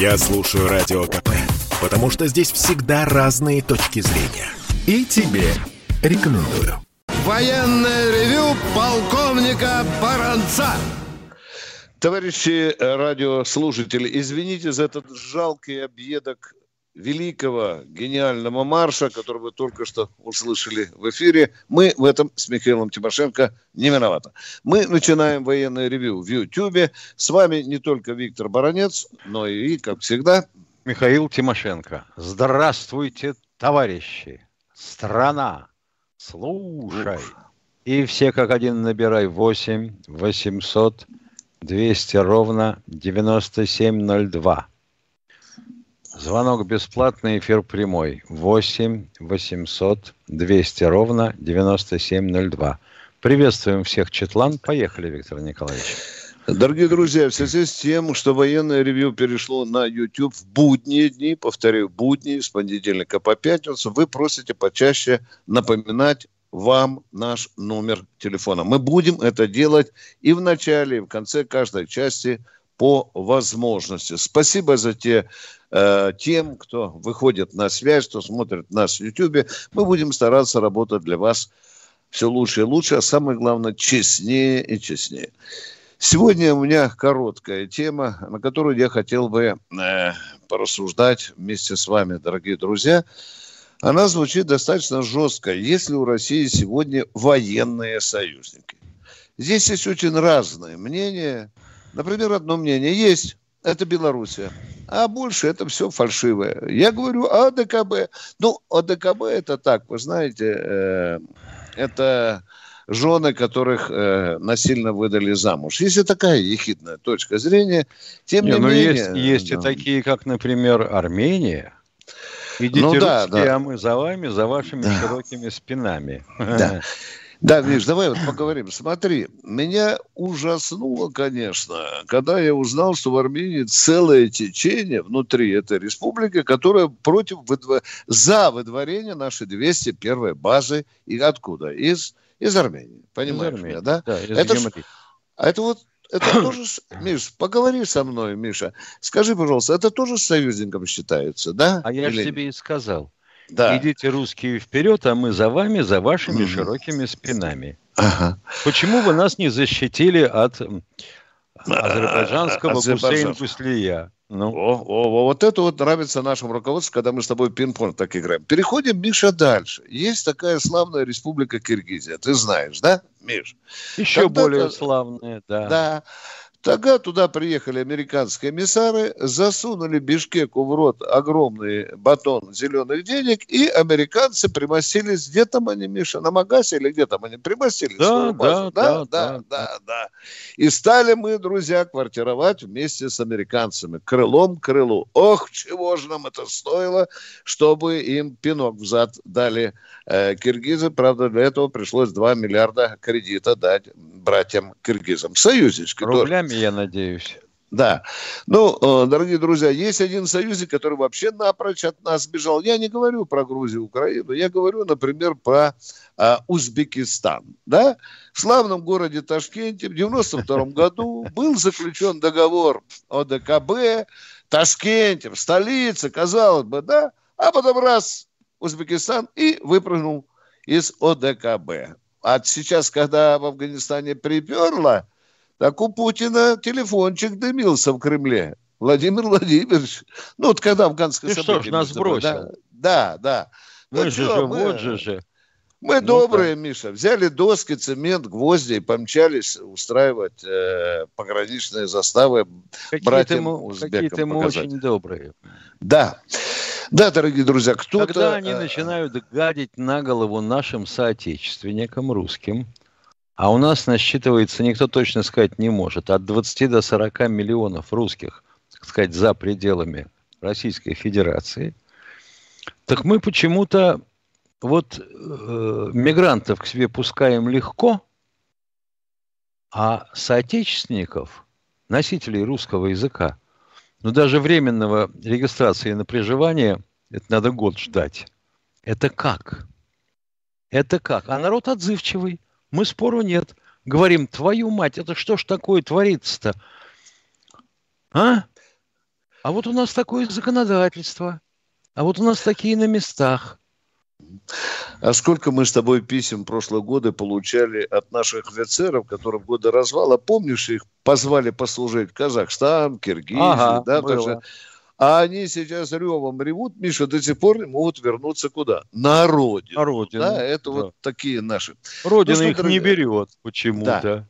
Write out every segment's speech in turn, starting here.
Я слушаю Радио КП, потому что здесь всегда разные точки зрения. И тебе рекомендую. Военное ревю полковника Баранца. Товарищи радиослушатели, извините за этот жалкий объедок великого гениального марша, который вы только что услышали в эфире. Мы в этом с Михаилом Тимошенко не виноваты. Мы начинаем военное ревю в Ютьюбе. С вами не только Виктор Баранец, но и, как всегда, Михаил Тимошенко. Здравствуйте, товарищи. Страна, слушай. И все как один набирай 8 800 200 ровно 9702. Звонок бесплатный, эфир прямой. 8 800 200 ровно 9702. Приветствуем всех, Четлан. Поехали, Виктор Николаевич. Дорогие друзья, в связи с тем, что военное ревью перешло на YouTube в будние дни, повторю, будни, с понедельника по пятницу, вы просите почаще напоминать вам наш номер телефона. Мы будем это делать и в начале, и в конце каждой части по возможности. Спасибо за те э, тем, кто выходит на связь, кто смотрит нас в YouTube. Мы будем стараться работать для вас все лучше и лучше, а самое главное, честнее и честнее. Сегодня у меня короткая тема, на которую я хотел бы э, порассуждать вместе с вами, дорогие друзья. Она звучит достаточно жестко. Ли у России сегодня военные союзники? Здесь есть очень разные мнения. Например, одно мнение есть – это Белоруссия. А больше это все фальшивое. Я говорю о ДКБ. Ну, о ДКБ это так, вы знаете, э, это жены, которых э, насильно выдали замуж. Есть и такая ехидная точка зрения. Тем не, не ну, менее... Есть, есть да. и такие, как, например, Армения. Идите ну, да, русские, да. а мы за вами, за вашими да. широкими спинами. Да. Да, Миш, давай вот поговорим. Смотри, меня ужаснуло, конечно, когда я узнал, что в Армении целое течение внутри этой республики, которое против выдво... за выдворение нашей 201 базы. И откуда? Из, из Армении. Понимаешь из Армении, меня, да? да из это, ж... это вот это тоже, Миш, поговори со мной, Миша. Скажи, пожалуйста, это тоже союзником считается, да? А я же тебе и сказал. Да. Идите русские вперед, а мы за вами, за вашими mm. широкими спинами. Ага. Почему вы нас не защитили от азербайджанского Гусейн Гуслия? Ну. О, о, вот это вот нравится нашему руководству, когда мы с тобой пинг-понг так играем. Переходим, Миша, дальше. Есть такая славная республика Киргизия. Ты знаешь, да, Миш? Еще Когда более славная, да. Да. Тогда туда приехали американские эмиссары, засунули Бишкеку в рот огромный батон зеленых денег, и американцы примостились, где там они, Миша, на Магасе или где там они примостились? Да, да, да, да, да, да, да. И стали мы, друзья, квартировать вместе с американцами, крылом к крылу. Ох, чего же нам это стоило, чтобы им пинок в зад дали э, киргизы. Правда, для этого пришлось 2 миллиарда кредита дать братьям киргизам. Союзнички. Рублями нами, я надеюсь. Да. Ну, э, дорогие друзья, есть один союзник, который вообще напрочь от нас бежал. Я не говорю про Грузию, Украину, я говорю, например, про а, Узбекистан. Да? В славном городе Ташкенте в 92 году был заключен договор о ДКБ, Ташкенте, в столице, казалось бы, да? А потом раз Узбекистан и выпрыгнул из ОДКБ. А сейчас, когда в Афганистане приперло, так у Путина телефончик дымился в Кремле. Владимир Владимирович. Ну, вот когда афганское Ты что ж, нас бросил. Да, да. да. Мы ну, же, что, же мы, вот же же. Мы ну, добрые, да. Миша. Взяли доски, цемент, гвозди и помчались устраивать э, пограничные заставы какие братьям мы, узбекам Какие-то мы очень добрые. Да. Да, дорогие друзья, кто-то... Когда они э, начинают гадить на голову нашим соотечественникам, русским, а у нас насчитывается, никто точно сказать не может, от 20 до 40 миллионов русских, так сказать, за пределами Российской Федерации. Так мы почему-то вот э, мигрантов к себе пускаем легко, а соотечественников, носителей русского языка, ну даже временного регистрации на проживание, это надо год ждать. Это как? Это как? А народ отзывчивый. Мы спору нет. Говорим, твою мать, это что ж такое творится-то? А? А вот у нас такое законодательство. А вот у нас такие на местах. А сколько мы с тобой писем прошлые годы получали от наших офицеров, которые в годы развала, помнишь, их позвали послужить в Казахстан, Киргизию, ага, да, было. даже а они сейчас ревом ревут, Миша, до сих пор не могут вернуться куда? На родину. На родину. Да, это да. вот такие наши. Родина ну, их дорогие... не берет почему-то. Да.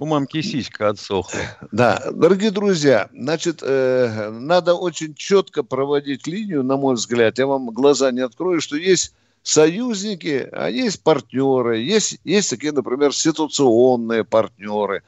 У мамки сиська отсохла. Да, дорогие друзья, значит, э, надо очень четко проводить линию, на мой взгляд. Я вам глаза не открою, что есть союзники, а есть партнеры, есть, есть такие, например, ситуационные партнеры.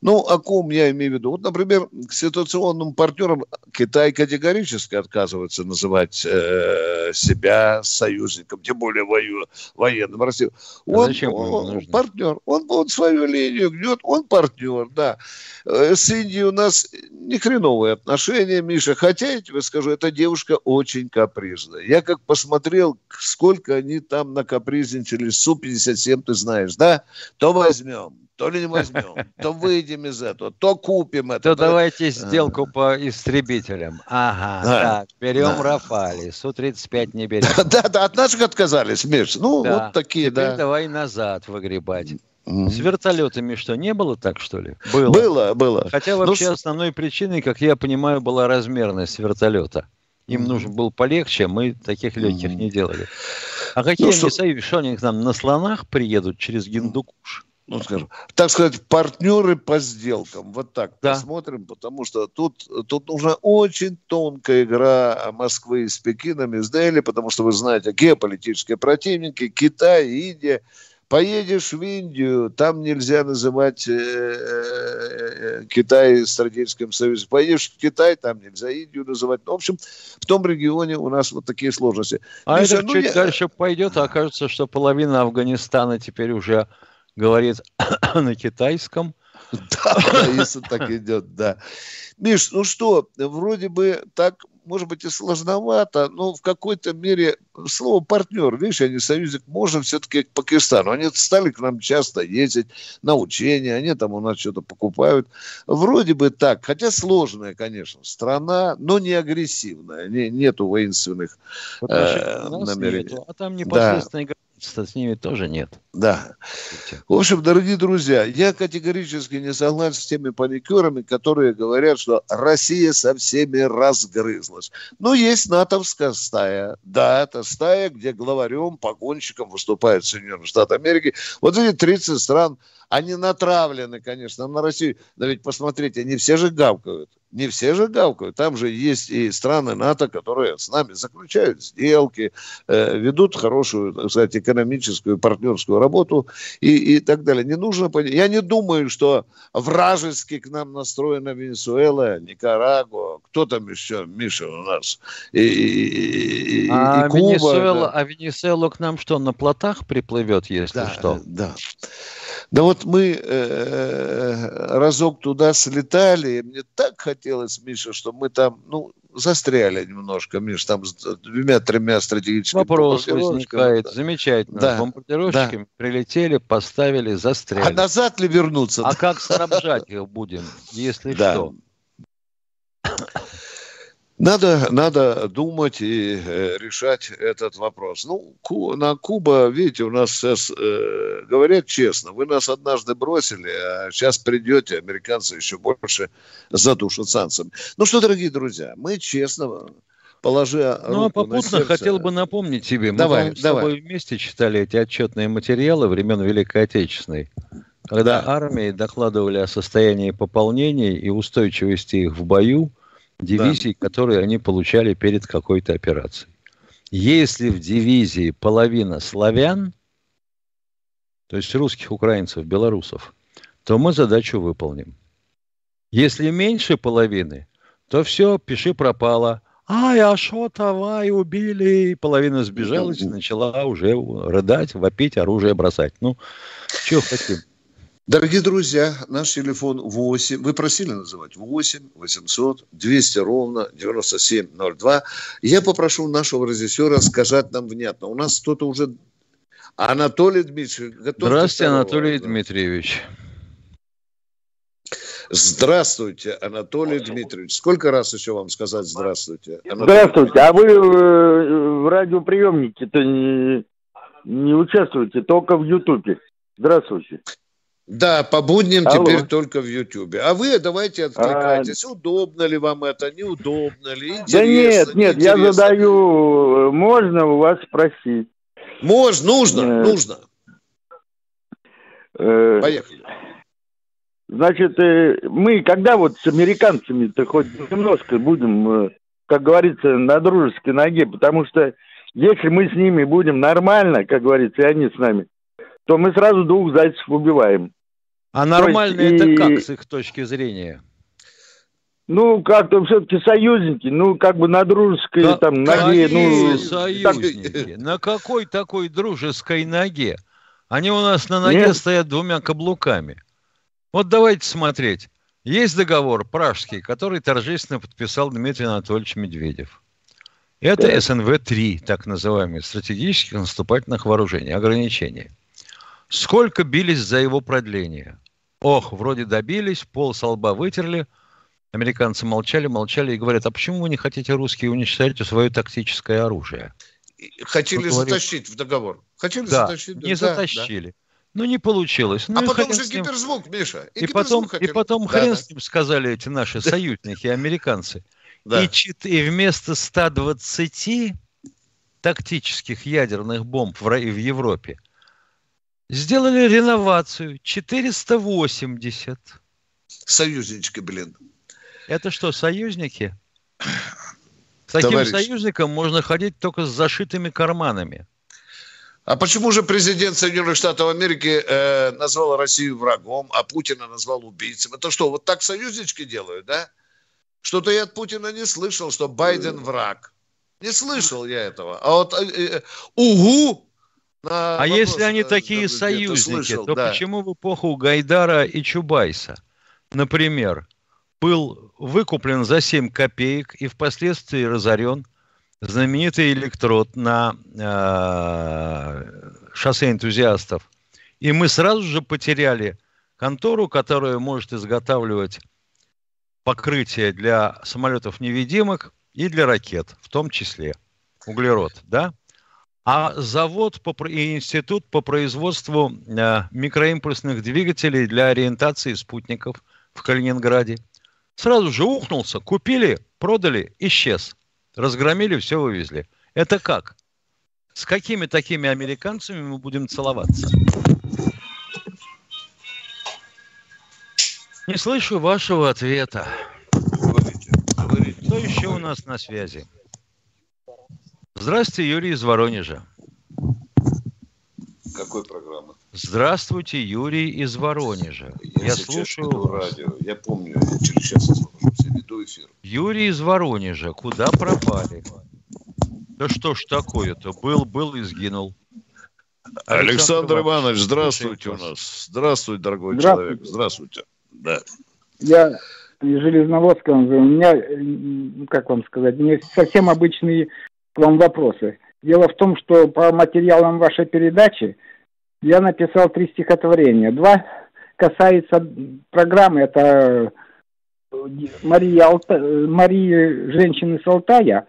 Ну, о ком я имею в виду? Вот, например, к ситуационным партнерам Китай категорически отказывается называть э, себя союзником, тем более вою, военным России. А он, а зачем он, он партнер, он, он свою линию гнет, он партнер, да. Э, с Индией у нас не хреновые отношения, Миша, хотя, я тебе скажу, эта девушка очень капризная. Я как посмотрел, сколько они там накапризничали, Су-57, ты знаешь, да? То возьмем, то ли не возьмем, то выйдем из этого, то купим это. То, то... давайте сделку по истребителям. Ага, да. так, берем да. Рафали, Су-35 не берем. Да, да, от наших отказались, Миш. Ну, да. вот такие, Теперь да. давай назад выгребать. С вертолетами что, не было так, что ли? Было. Было, было. Хотя ну, вообще ну, основной причиной, как я понимаю, была размерность вертолета. Им нужен был полегче, мы таких легких не делали. А какие ну, они что... союзы? Что они к нам на слонах приедут через Гиндукуш? Ну, скажем, так сказать, партнеры по сделкам. Вот так да. посмотрим, потому что тут, тут нужна очень тонкая игра Москвы с Пекином, и с Дели, потому что вы знаете, геополитические противники, Китай, Индия. Поедешь в Индию, там нельзя называть э, э, Китай стратегическим союзом. Поедешь в Китай, там нельзя Индию называть. Ну, в общем, в том регионе у нас вот такие сложности. А Миша, это ну, чуть я... дальше пойдет, а окажется, что половина Афганистана теперь уже говорит на китайском. Да, если так идет, да. Миш, ну что, вроде бы так, может быть, и сложновато, но в какой-то мере слово партнер, видишь, они союзник, можно все-таки к Пакистану. Они стали к нам часто ездить на учения, они там у нас что-то покупают. Вроде бы так, хотя сложная, конечно, страна, но не агрессивная, не, нету воинственных э, намерений. Нету, а там непосредственно да с ними тоже нет. Да. В общем, дорогие друзья, я категорически не согласен с теми паникерами, которые говорят, что Россия со всеми разгрызлась. Но есть натовская стая. Да, это стая, где главарем, погонщиком выступает Соединенные Штаты Америки. Вот эти 30 стран, они натравлены, конечно, на Россию. Но ведь посмотрите, они все же гавкают не все же гавкают. Там же есть и страны НАТО, которые с нами заключают сделки, э, ведут хорошую, так сказать, экономическую, партнерскую работу и, и так далее. Не нужно понять. Я не думаю, что вражески к нам настроена Венесуэла, Никарагуа, кто там еще, Миша, у нас, и, и, и, а и Куба. Венесуэла, да. А Венесуэла к нам что, на плотах приплывет, если да, что? Да. Да вот мы э, разок туда слетали, и мне так хотелось, Миша, что мы там, ну, застряли немножко, Миш, там с двумя-тремя стратегическими Вопрос возникает, да. замечательно. Да. С бомбардировщиками да. прилетели, поставили, застряли. А назад ли вернуться? А как снабжать их будем, если да. что? Надо, надо думать и э, решать этот вопрос. Ну, Ку, на Куба, видите, у нас сейчас э, говорят честно, вы нас однажды бросили, а сейчас придете, американцы еще больше задушат санкциями. Ну что, дорогие друзья, мы честно положа Ну, а попутно хотел бы напомнить тебе, мы давай, с давай. тобой вместе читали эти отчетные материалы времен Великой Отечественной, когда да. армии докладывали о состоянии пополнений и устойчивости их в бою, дивизий, да. которые они получали перед какой-то операцией. Если в дивизии половина славян, то есть русских, украинцев, белорусов, то мы задачу выполним. Если меньше половины, то все, пиши пропало. Ай, а что давай, убили. И половина сбежалась, начала уже рыдать, вопить, оружие бросать. Ну, что хотим. Дорогие друзья, наш телефон 8, вы просили называть, 8 800 200 ровно 9702. Я попрошу нашего режиссера сказать нам внятно. У нас кто-то уже... Анатолий Дмитриевич, готов. Здравствуйте, Анатолий да. Дмитриевич. Здравствуйте, Анатолий Дмитриевич. Сколько раз еще вам сказать здравствуйте? Анатолий здравствуйте. А вы э, в радиоприемнике-то не, не участвуете, только в Ютубе. Здравствуйте. Да, по будням Алло. теперь только в Ютьюбе. А вы давайте откликайтесь. А... Удобно ли вам это, неудобно ли, интересно, Да нет, нет, я задаю, можно у вас спросить. Можно, нужно, э... нужно. Э... Поехали. Значит, э, мы когда вот с американцами-то хоть немножко будем, э, как говорится, на дружеской ноге, потому что если мы с ними будем нормально, как говорится, и они с нами, то мы сразу двух зайцев убиваем. А нормально есть, это и... как с их точки зрения? Ну, как-то все-таки союзники, ну, как бы на дружеской да, там ноге. Ну, союзники? Так... На какой такой дружеской ноге? Они у нас на ноге Нет. стоят двумя каблуками. Вот давайте смотреть. Есть договор пражский, который торжественно подписал Дмитрий Анатольевич Медведев. Это да. СНВ-3, так называемые, стратегических наступательных вооружений, ограничения. Сколько бились за его продление? Ох, вроде добились, пол со лба вытерли. Американцы молчали, молчали и говорят, а почему вы не хотите русские уничтожать свое тактическое оружие? Хотели вот затащить в договор. Хотели да, затащить. Не да, затащили. Да. Ну, не получилось. Ну, а потом же гиперзвук, Миша. И, и потом, и потом да, хрен да. с ним сказали эти наши союзники, американцы. Да. И, и вместо 120 тактических ядерных бомб в, в Европе Сделали реновацию. 480. Союзнички, блин. Это что, союзники? С таким Товарищ. союзником можно ходить только с зашитыми карманами. А почему же президент Соединенных Штатов Америки э, назвал Россию врагом, а Путина назвал убийцем? Это что, вот так союзнички делают, да? Что-то я от Путина не слышал, что Байден враг. Не слышал я этого. А вот э, э, угу а если они такие союзники, слышал, то да. почему в эпоху Гайдара и Чубайса, например, был выкуплен за 7 копеек и впоследствии разорен знаменитый электрод на э, шоссе энтузиастов. И мы сразу же потеряли контору, которая может изготавливать покрытие для самолетов-невидимок и для ракет, в том числе углерод, да? А завод по, и институт по производству э, микроимпульсных двигателей для ориентации спутников в Калининграде. Сразу же ухнулся, купили, продали, исчез. Разгромили, все вывезли. Это как? С какими такими американцами мы будем целоваться? Не слышу вашего ответа. Говорите, говорите. Кто еще у нас на связи? Здравствуйте, Юрий из Воронежа. Какой программы? Здравствуйте, Юрий из Воронежа. Я, я слушаю вас. радио. Я помню, я через час освобожусь, я веду эфир. Юрий из Воронежа. Куда пропали? Да что ж такое-то? Был, был и сгинул. Александр, Александр Иванович, здравствуйте у нас. Здравствуйте, дорогой здравствуйте. человек. Здравствуйте. Да. Я из Железноводска. У меня, как вам сказать, не совсем обычный вам вопросы. Дело в том, что по материалам вашей передачи я написал три стихотворения. Два касается программы, это Мария, Алта... Мария женщины с Алтая,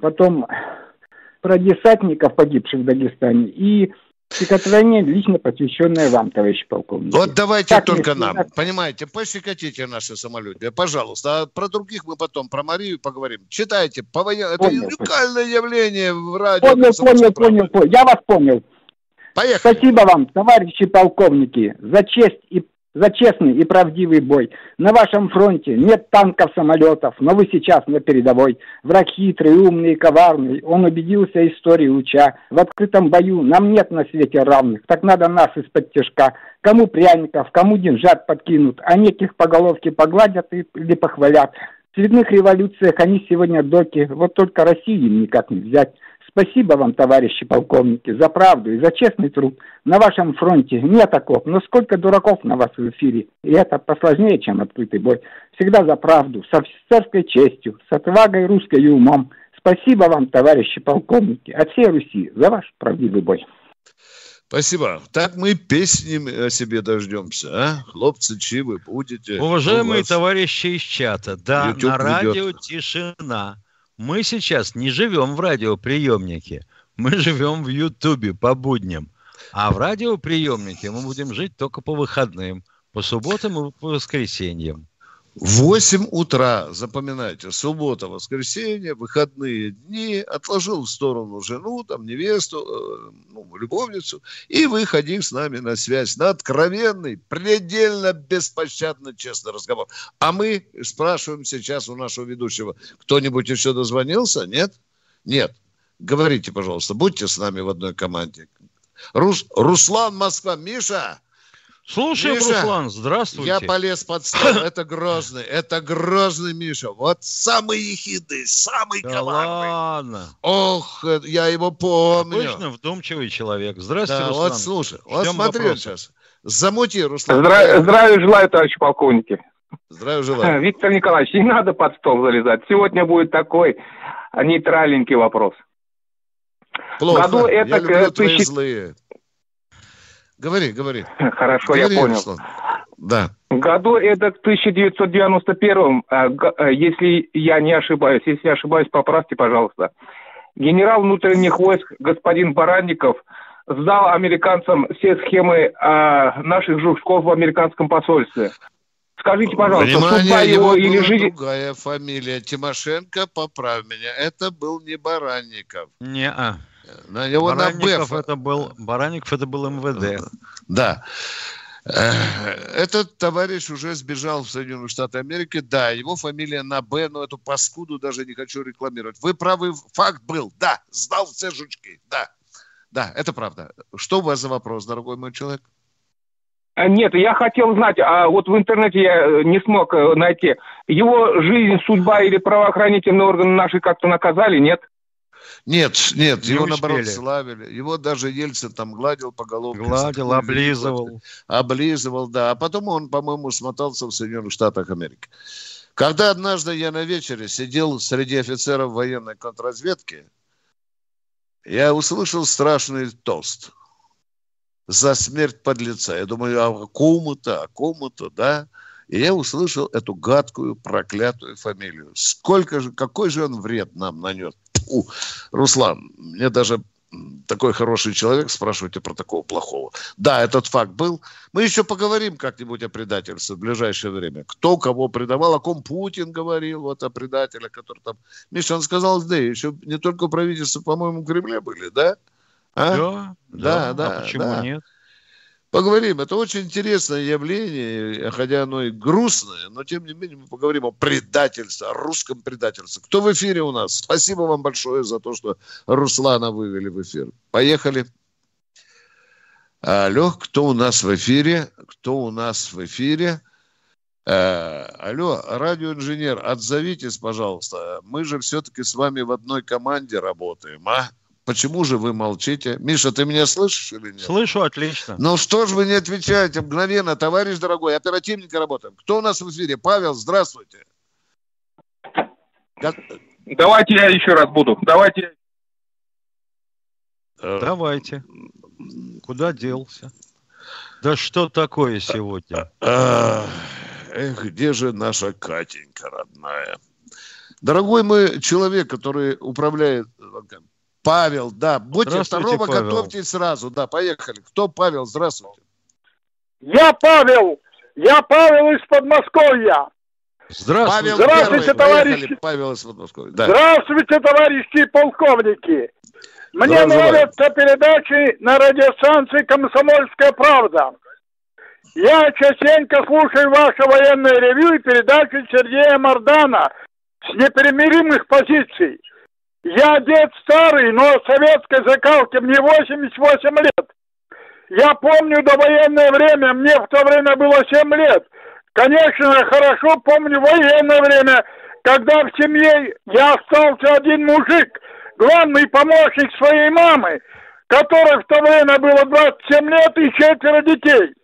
потом про десантников, погибших в Дагестане, и Стихотворение лично посвященное вам, товарищ полковник. Вот давайте так только нам. Так... Понимаете, пощекотите наши самолюбие, пожалуйста. А про других мы потом, про Марию поговорим. Читайте. По воен... Это уникальное явление в радио. Понял, понял, понял, понял. Я вас понял. Поехали. Спасибо вам, товарищи полковники, за честь и за честный и правдивый бой. На вашем фронте нет танков, самолетов, но вы сейчас на передовой. Враг хитрый, умный и коварный, он убедился истории уча. В открытом бою нам нет на свете равных, так надо нас из-под тяжка. Кому пряников, кому деньжат подкинут, а неких по головке погладят или похвалят. В цветных революциях они сегодня доки, вот только России им никак не взять. Спасибо вам, товарищи полковники, за правду и за честный труд. На вашем фронте нет окоп, но сколько дураков на вас в эфире. И это посложнее, чем открытый бой. Всегда за правду, с офицерской честью, с отвагой русской и умом. Спасибо вам, товарищи полковники, от всей Руси за ваш правдивый бой. Спасибо. Так мы песни о себе дождемся, а? Хлопцы, чи вы будете? Уважаемые товарищи из чата, да, YouTube на радио ведет. тишина. Мы сейчас не живем в радиоприемнике, мы живем в Ютубе по будням. А в радиоприемнике мы будем жить только по выходным, по субботам и по воскресеньям. 8 утра, запоминайте, суббота, воскресенье, выходные дни, отложил в сторону жену, там, невесту, э, ну, любовницу, и выходи с нами на связь, на откровенный, предельно беспощадно честный разговор. А мы спрашиваем сейчас у нашего ведущего, кто-нибудь еще дозвонился? Нет? Нет. Говорите, пожалуйста, будьте с нами в одной команде. Рус, Руслан Москва. Миша, Слушай, Миша, Руслан, здравствуйте. Я полез под стол. Это Грозный. Это Грозный Миша. Вот самый ехидный, самый да коварный. ладно. Ох, э, я его помню. Точно вдумчивый человек. Здравствуйте, да, Руслан. Вот слушай, вот смотри вот сейчас. Замути, Руслан. Здра... Здравия желаю, товарищ полковники. Здравия желаю. Виктор Николаевич, не надо под стол залезать. Сегодня будет такой нейтральненький вопрос. Плохо. Году это я люблю твои злые. Говори, говори. Хорошо, говори, я понял. Руслан. Да. Году это 1991, а, а, если я не ошибаюсь. Если я ошибаюсь, поправьте, пожалуйста. Генерал внутренних войск господин Баранников сдал американцам все схемы а, наших жучков в американском посольстве. Скажите, пожалуйста, Внимание, судьба его, его или жизнь... другая фамилия. Тимошенко, поправь меня, это был не Баранников. Не-а. На него Баранников на это был Баранников это был МВД. Да. Этот товарищ уже сбежал в Соединенные Штаты Америки. Да, его фамилия на Б, но эту паскуду даже не хочу рекламировать. Вы правы, факт был. Да, сдал все жучки. Да, да, это правда. Что у вас за вопрос, дорогой мой человек? А, нет, я хотел знать, а вот в интернете я э, не смог э, найти. Его жизнь, судьба или правоохранительные органы наши как-то наказали, нет? Нет, нет, не его успели. наоборот славили. Его даже Ельцин там гладил по головке. Гладил, облизывал. Облизывал, да. А потом он, по-моему, смотался в Соединенных Штатах Америки. Когда однажды я на вечере сидел среди офицеров военной контрразведки, я услышал страшный тост за смерть подлеца. Я думаю, а кому-то, а кому-то, да? И я услышал эту гадкую, проклятую фамилию. Сколько же, какой же он вред нам нанес? Фу, Руслан, мне даже такой хороший человек, спрашиваете про такого плохого. Да, этот факт был. Мы еще поговорим как-нибудь о предательстве в ближайшее время. Кто кого предавал, о ком Путин говорил, вот о предателях, который там... Миша, он сказал, да, еще не только правительство, по-моему, в Кремле были, да? А? Да, да, да. А почему да. нет? Поговорим. Это очень интересное явление, хотя оно и грустное, но тем не менее мы поговорим о предательстве, о русском предательстве. Кто в эфире у нас? Спасибо вам большое за то, что Руслана вывели в эфир. Поехали. Алло, кто у нас в эфире? Кто у нас в эфире? Э, алло, радиоинженер, отзовитесь, пожалуйста. Мы же все-таки с вами в одной команде работаем, а? Почему же вы молчите? Миша, ты меня слышишь или нет? Слышу, отлично. Ну что же вы не отвечаете мгновенно, товарищ дорогой, оперативники работаем. Кто у нас в эфире? Павел, здравствуйте. Давайте я еще раз буду. Давайте. Э, Давайте. Куда делся? Да что такое сегодня? Эх, где же наша Катенька родная? Дорогой мой человек, который управляет Павел, да. Будьте второго, Павел. готовьтесь сразу. Да, поехали. Кто Павел? Здравствуйте. Я Павел. Я Павел из Подмосковья. Здравствуйте. Здравствуйте, товарищи. Павел из Подмосковья. Да. Здравствуйте, товарищи полковники. Мне нравятся передачи на радиостанции «Комсомольская правда». Я частенько слушаю ваше военное ревью и передачи Сергея Мардана с непримиримых позиций. Я дед старый, но советской закалки мне 88 лет. Я помню довоенное время, мне в то время было 7 лет. Конечно, хорошо помню военное время, когда в семье я остался один мужик, главный помощник своей мамы, которой в то время было 27 лет и четверо детей.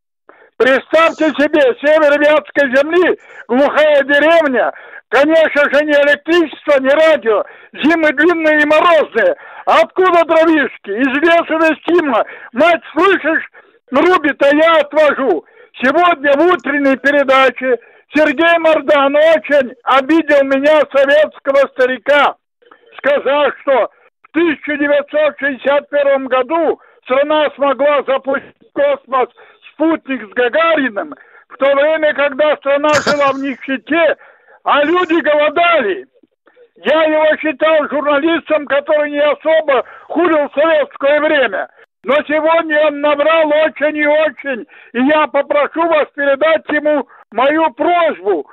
Представьте себе, север Вятской земли, глухая деревня, Конечно же, не электричество, не радио. Зимы длинные и морозные. Откуда дровишки? Из леса Вестима. Мать, слышишь, рубит, а я отвожу. Сегодня в утренней передаче Сергей Мордан очень обидел меня, советского старика, сказав, что в 1961 году страна смогла запустить космос спутник с Гагариным, в то время, когда страна жила в нищете, а люди голодали. Я его считал журналистом, который не особо хулил советское время. Но сегодня он набрал очень и очень, и я попрошу вас передать ему мою просьбу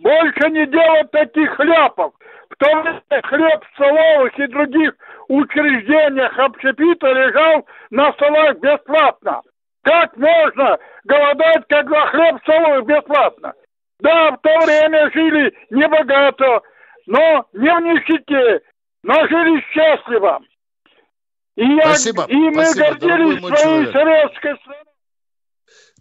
больше не делать таких хляпов. В то время хлеб в столовых и других учреждениях общепита лежал на столах бесплатно. Как можно голодать, когда хлеб в столовых бесплатно? Да, в то время жили небогато, но не в нищете, но жили счастливо. И, я, спасибо, и мы спасибо, гордились своей советской страной.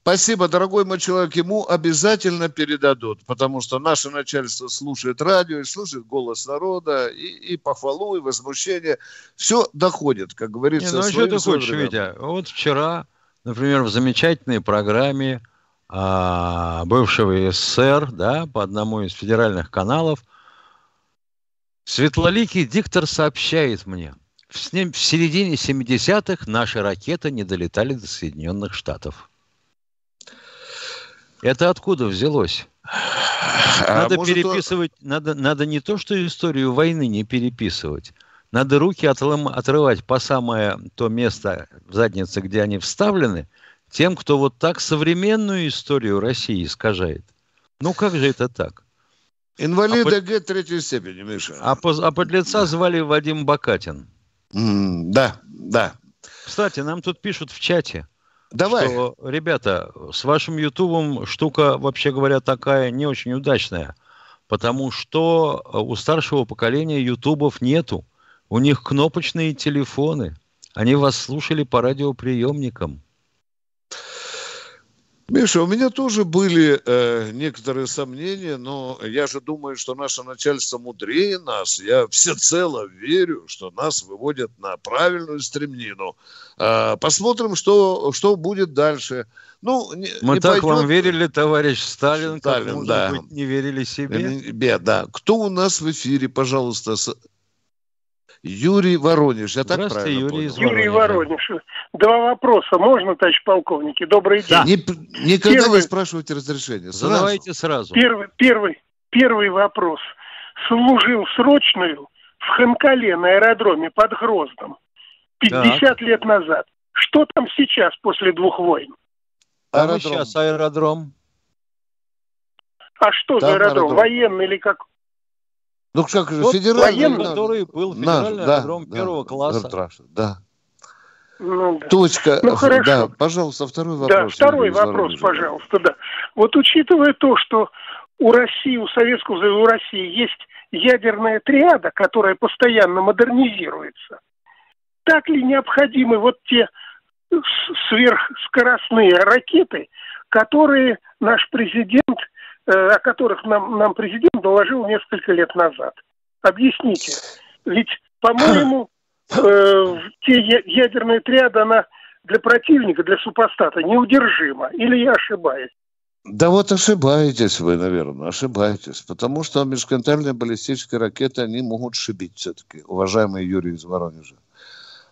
Спасибо, дорогой мой человек. Ему обязательно передадут, потому что наше начальство слушает радио, и слушает голос народа, и, и похвалу, и возмущение. Все доходит, как говорится. Не, ну а что ты хочешь, Витя? Вот вчера, например, в замечательной программе бывшего СССР, да, по одному из федеральных каналов, Светлоликий диктор сообщает мне, в, в середине 70-х наши ракеты не долетали до Соединенных Штатов. Это откуда взялось? А надо переписывать, он... надо, надо не то, что историю войны не переписывать, надо руки отлом, отрывать по самое то место в заднице, где они вставлены, тем, кто вот так современную историю России искажает. Ну как же это так? Инвалида а Г третьей степени, Миша. А, по, а под лица звали Вадим Бакатин. Mm, да, да. Кстати, нам тут пишут в чате, Давай. что, ребята, с вашим Ютубом штука, вообще говоря, такая не очень удачная, потому что у старшего поколения Ютубов нету. У них кнопочные телефоны. Они вас слушали по радиоприемникам. Миша, у меня тоже были э, некоторые сомнения, но я же думаю, что наше начальство мудрее нас. Я всецело верю, что нас выводят на правильную стремнину. Э, посмотрим, что, что будет дальше. Ну, не, Мы не так пойдет... вам верили, товарищ Сталин, Сталин как, может да. быть, не верили себе. Да. Кто у нас в эфире, пожалуйста? Юрий Воронеж. Я так правильно Юрий понял? Юрий Воронеж. Два вопроса. Можно, товарищ полковники? Добрый день. Да. Не, никогда первый, не спрашивайте разрешения. Сразу. Задавайте сразу. Первый, первый, первый вопрос. Служил срочную в Ханкале на аэродроме под Гроздом 50 так. лет назад. Что там сейчас после двух войн? Аэродром. А сейчас аэродром. А что там за аэродром? аэродром? Военный или как? Ну как же, федеральный. Военный, который был федеральный наш, аэродром да, первого да, класса. Да. Ну, да. Точка. Ну, хорошо. Да, пожалуйста, второй вопрос. Да, второй вопрос, пожалуйста, да. Вот учитывая то, что у России, у Советского Союза, у России есть ядерная триада, которая постоянно модернизируется, так ли необходимы вот те сверхскоростные ракеты, которые наш президент Э, о которых нам, нам президент доложил несколько лет назад. Объясните. Ведь, по-моему, те ядерные триады, она для противника, для супостата неудержима. Или я ошибаюсь? Да вот ошибаетесь вы, наверное, ошибаетесь. Потому что межконтинентальные баллистические ракеты, они могут шибить все-таки, уважаемый Юрий из Воронежа.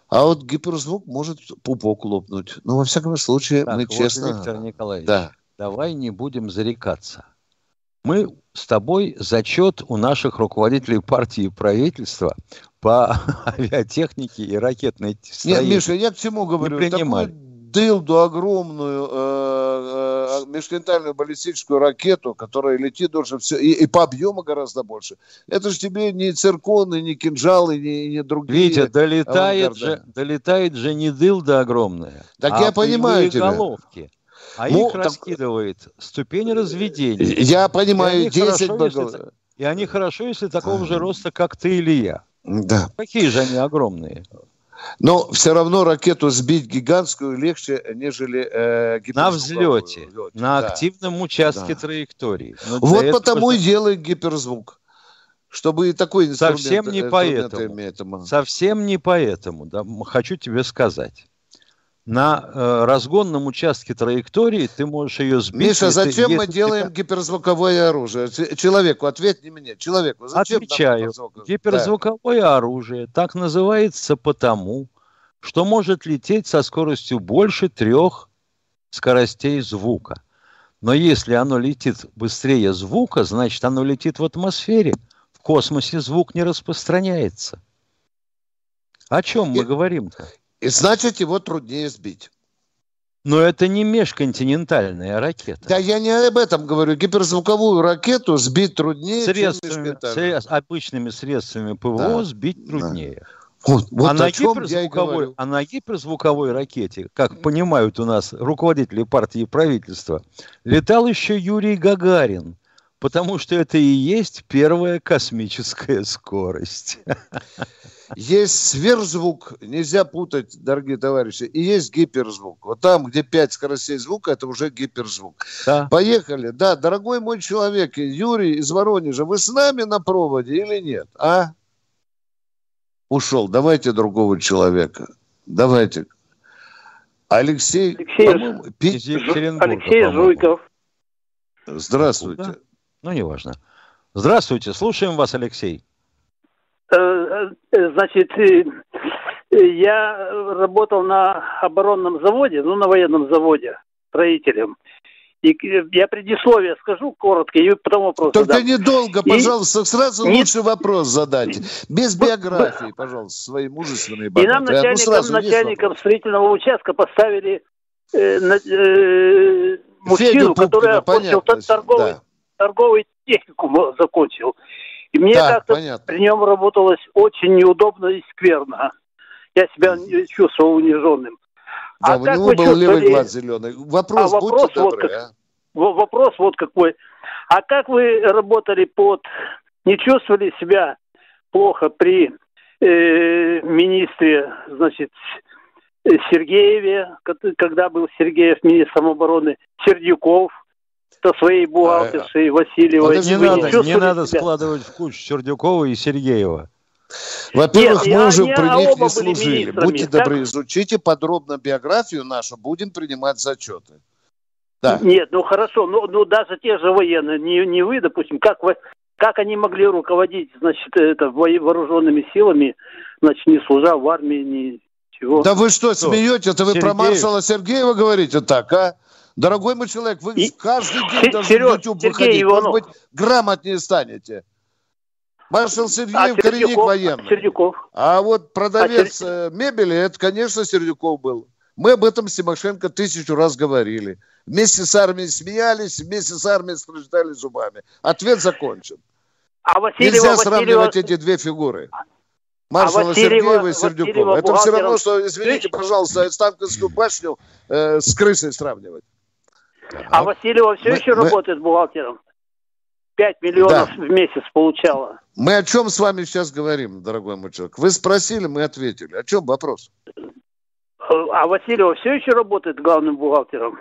А вот гиперзвук может пупок лопнуть. Ну, во всяком случае, так, мы вот, честно... Виктор Николаевич, да. давай не будем зарекаться мы с тобой зачет у наших руководителей партии и правительства по авиатехнике и ракетной Нет, Миша, я к чему говорю? Не принимали. дылду огромную э, э, межконтинентальную баллистическую ракету, которая летит уже все, и, и по объему гораздо больше. Это же тебе не цирконы, не кинжалы, не, не другие. Витя, долетает же, долетает же не дылда огромная, так а я понимаю тебя. головки. А ну, их так... раскидывает ступень разведения. Я понимаю, 10 хорошо, если, И они хорошо, если такого же роста, как ты или я. Да. Какие же они огромные. Но все равно ракету сбить гигантскую легче, нежели э, На взлете, лете. на да. активном участке да. траектории. Но вот потому и делает гиперзвук чтобы и такой инструмент, Совсем не поэтому. Совсем не поэтому. Да, хочу тебе сказать. На э, разгонном участке траектории ты можешь ее сбить. Миша, зачем ты, мы делаем ты... гиперзвуковое оружие? Человеку, ответь не мне, человеку. Зачем Отвечаю. Гиперзвуковое да. оружие так называется потому, что может лететь со скоростью больше трех скоростей звука. Но если оно летит быстрее звука, значит оно летит в атмосфере. В космосе звук не распространяется. О чем мы говорим-то? И значит, его труднее сбить. Но это не межконтинентальная ракета. Да я не об этом говорю. Гиперзвуковую ракету сбить труднее, средствами, чем сред, Обычными средствами ПВО да. сбить труднее. Да. Вот, вот а, на гиперзвуковой, а на гиперзвуковой ракете, как понимают у нас руководители партии и правительства, летал еще Юрий Гагарин, потому что это и есть первая космическая скорость. Есть сверхзвук, нельзя путать, дорогие товарищи, и есть гиперзвук. Вот там, где пять скоростей звука, это уже гиперзвук. Да. Поехали. Да, дорогой мой человек, Юрий из Воронежа, вы с нами на проводе или нет? А? ушел. Давайте другого человека. Давайте. Алексей, Алексей, Пи... Алексей Жуйков. Здравствуйте. Да? Ну, неважно. Здравствуйте, слушаем вас, Алексей. Э, э, значит, э, я работал на оборонном заводе, ну, на военном заводе, строителем. И я предисловие скажу коротко, и потом вопрос Только задам. недолго, пожалуйста, и... сразу не... лучше вопрос задайте. Без биографии, пожалуйста, свои мужественные богатые. И нам начальником, ну, начальником строительного участка поставили э, э, мужчину, Пупкина, который окончил торговый, да. торговый техникум закончил. И мне да, как-то понятно. при нем работалось очень неудобно и скверно. Я себя чувствовал униженным. Да, а у него был левый глаз зеленый. Вопрос, а вопрос будьте добры, вот как, а? Вопрос вот какой. А как вы работали под... Не чувствовали себя плохо при э, министре, значит, Сергееве, когда был Сергеев министром обороны, Сердюков, со своей бухгалтершей а, Васильевой. Не, надо, не, не надо складывать в кучу Сердюкова и Сергеева. Во-первых, мы уже при них не служили. Будьте добры, изучите подробно биографию нашу, будем принимать зачеты. Да. Нет, ну хорошо, ну, ну даже те же военные, не, не вы, допустим, как вы, как они могли руководить, значит, это вооруженными силами, значит, не служа в армии, ничего. Да вы что, что? смеетесь? Это вы Сергеев? про маршала Сергеева говорите так, а? Дорогой мой человек, вы И... каждый день должны в YouTube выходить. Может быть, грамотнее станете. Маршал Сергеев а коренник военный. Сердюков. А вот продавец а Сер... мебели, это, конечно, Сердюков был. Мы об этом с Тимошенко тысячу раз говорили. Вместе с армией смеялись, вместе с армией скрежетали зубами. Ответ закончен. А Васильева, Нельзя Васильева... сравнивать эти две фигуры. А Маршала а Сергеева и Сердюкова. Это все равно, что, извините, пожалуйста, Станковскую башню э, с крысой сравнивать. А, а Васильева все мы, еще мы... работает бухгалтером? 5 миллионов да. в месяц получала. Мы о чем с вами сейчас говорим, дорогой мой человек? Вы спросили, мы ответили. О чем вопрос? А Васильева все еще работает главным бухгалтером?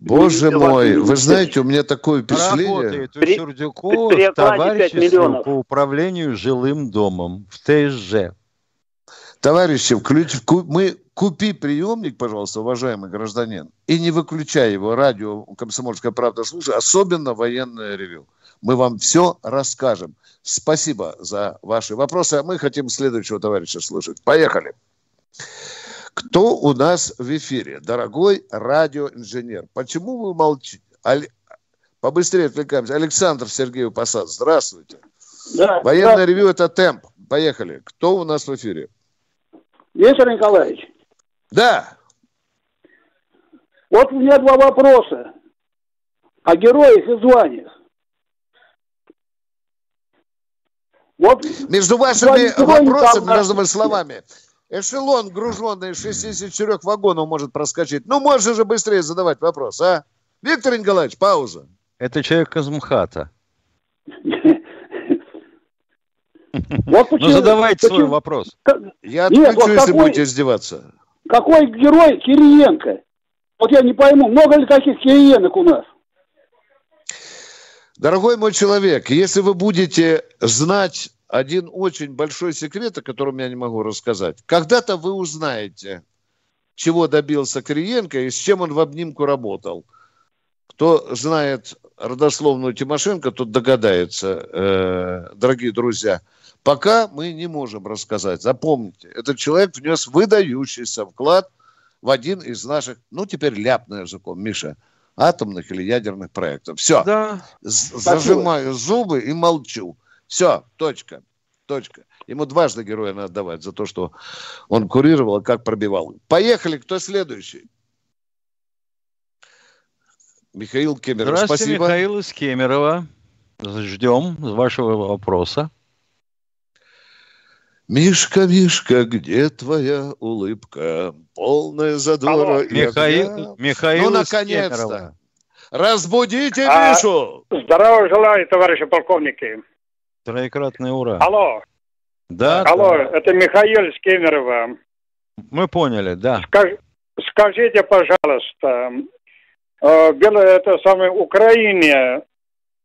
Боже мой, вы знаете, у меня такое впечатление. Работает у Сердюкова товарищество по управлению жилым домом в ТСЖ. Товарищи, включ... мы купи приемник, пожалуйста, уважаемый гражданин, и не выключай его, радио «Комсомольская правда» слушай, особенно военное ревю. Мы вам все расскажем. Спасибо за ваши вопросы, а мы хотим следующего товарища слушать. Поехали. Кто у нас в эфире? Дорогой радиоинженер, почему вы молчите? Аль... Побыстрее отвлекаемся. Александр Сергеев Посад, здравствуйте. Да, Военное да. ревю – это темп. Поехали. Кто у нас в эфире? Виктор Николаевич. Да. Вот у меня два вопроса о героях и званиях. Вот между вашими вопросами, там, между словами, эшелон, груженный 64 вагонов может проскочить. Ну, можно же быстрее задавать вопрос, а? Виктор Николаевич, пауза. Это человек из МХАТа. Вот почему, ну, задавайте почему, свой вопрос. Я отключу, Нет, вот если какой, будете издеваться. Какой герой Кириенко? Вот я не пойму, много ли таких Кириенок у нас? Дорогой мой человек, если вы будете знать один очень большой секрет, о котором я не могу рассказать, когда-то вы узнаете, чего добился Кириенко и с чем он в обнимку работал. Кто знает родословную Тимошенко, тот догадается, э, дорогие друзья. Пока мы не можем рассказать. Запомните, этот человек внес выдающийся вклад в один из наших, ну теперь ляпный языком, Миша, атомных или ядерных проектов. Все. Да. Зажимаю зубы и молчу. Все, точка. Точка. Ему дважды героя надо давать за то, что он курировал, а как пробивал. Поехали, кто следующий? Михаил Кемеров. Здравствуйте, Спасибо. Михаил из Кемерово. Ждем вашего вопроса. Мишка, Мишка, где твоя улыбка? Полная задора Алло. Михаил, Михаил Ну, наконец-то. Разбудите а, Мишу! Здорово желаю, товарищи полковники. Троекратное ура. Алло. Да. Алло, да. это Михаил из Кемерово. Мы поняли, да. Скаж, скажите, пожалуйста, э, это самое Украине,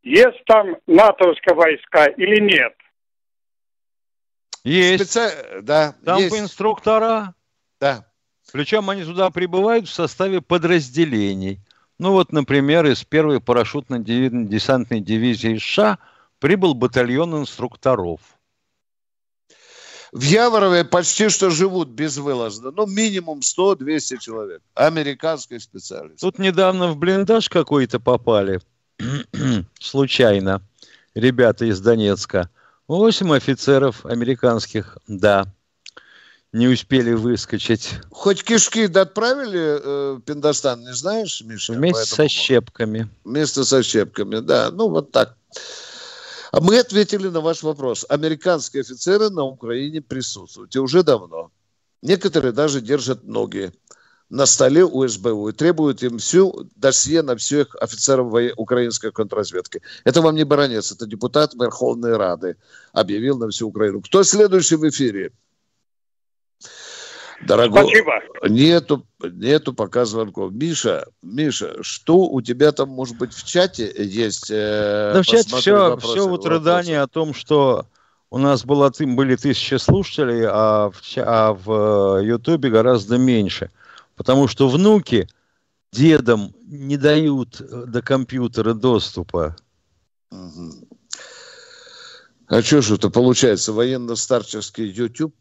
есть там натовские войска или нет? Есть. Специ... Да, Там есть. инструктора. Да. Причем они туда прибывают в составе подразделений. Ну вот, например, из первой парашютно-десантной дивизии США прибыл батальон инструкторов. В Яворове почти что живут безвылазно. Ну, минимум 100-200 человек. Американские специалисты. Тут недавно в блиндаж какой-то попали. Случайно. Ребята из Донецка. Восемь офицеров американских, да, не успели выскочить. Хоть кишки да отправили э, Пиндостан, не знаешь, Миша? Вместе со щепками. Вместе со щепками, да. Ну, вот так. А мы ответили на ваш вопрос. Американские офицеры на Украине присутствуют. И уже давно. Некоторые даже держат ноги на столе у СБУ и требуют им всю досье на всех офицеров украинской контрразведки. Это вам не баронец, это депутат Верховной Рады объявил на всю Украину. Кто следующий в эфире? Дорогой, Спасибо. Нету, нету пока звонков. Миша, Миша, что у тебя там, может быть, в чате есть? Э, да в чате все, вопросы, все вот рыдание о том, что у нас было, были тысячи слушателей, а в, а в э, Ютубе гораздо меньше – Потому что внуки дедам не дают э, до компьютера доступа. А что же это получается? Военно-старческий YouTube?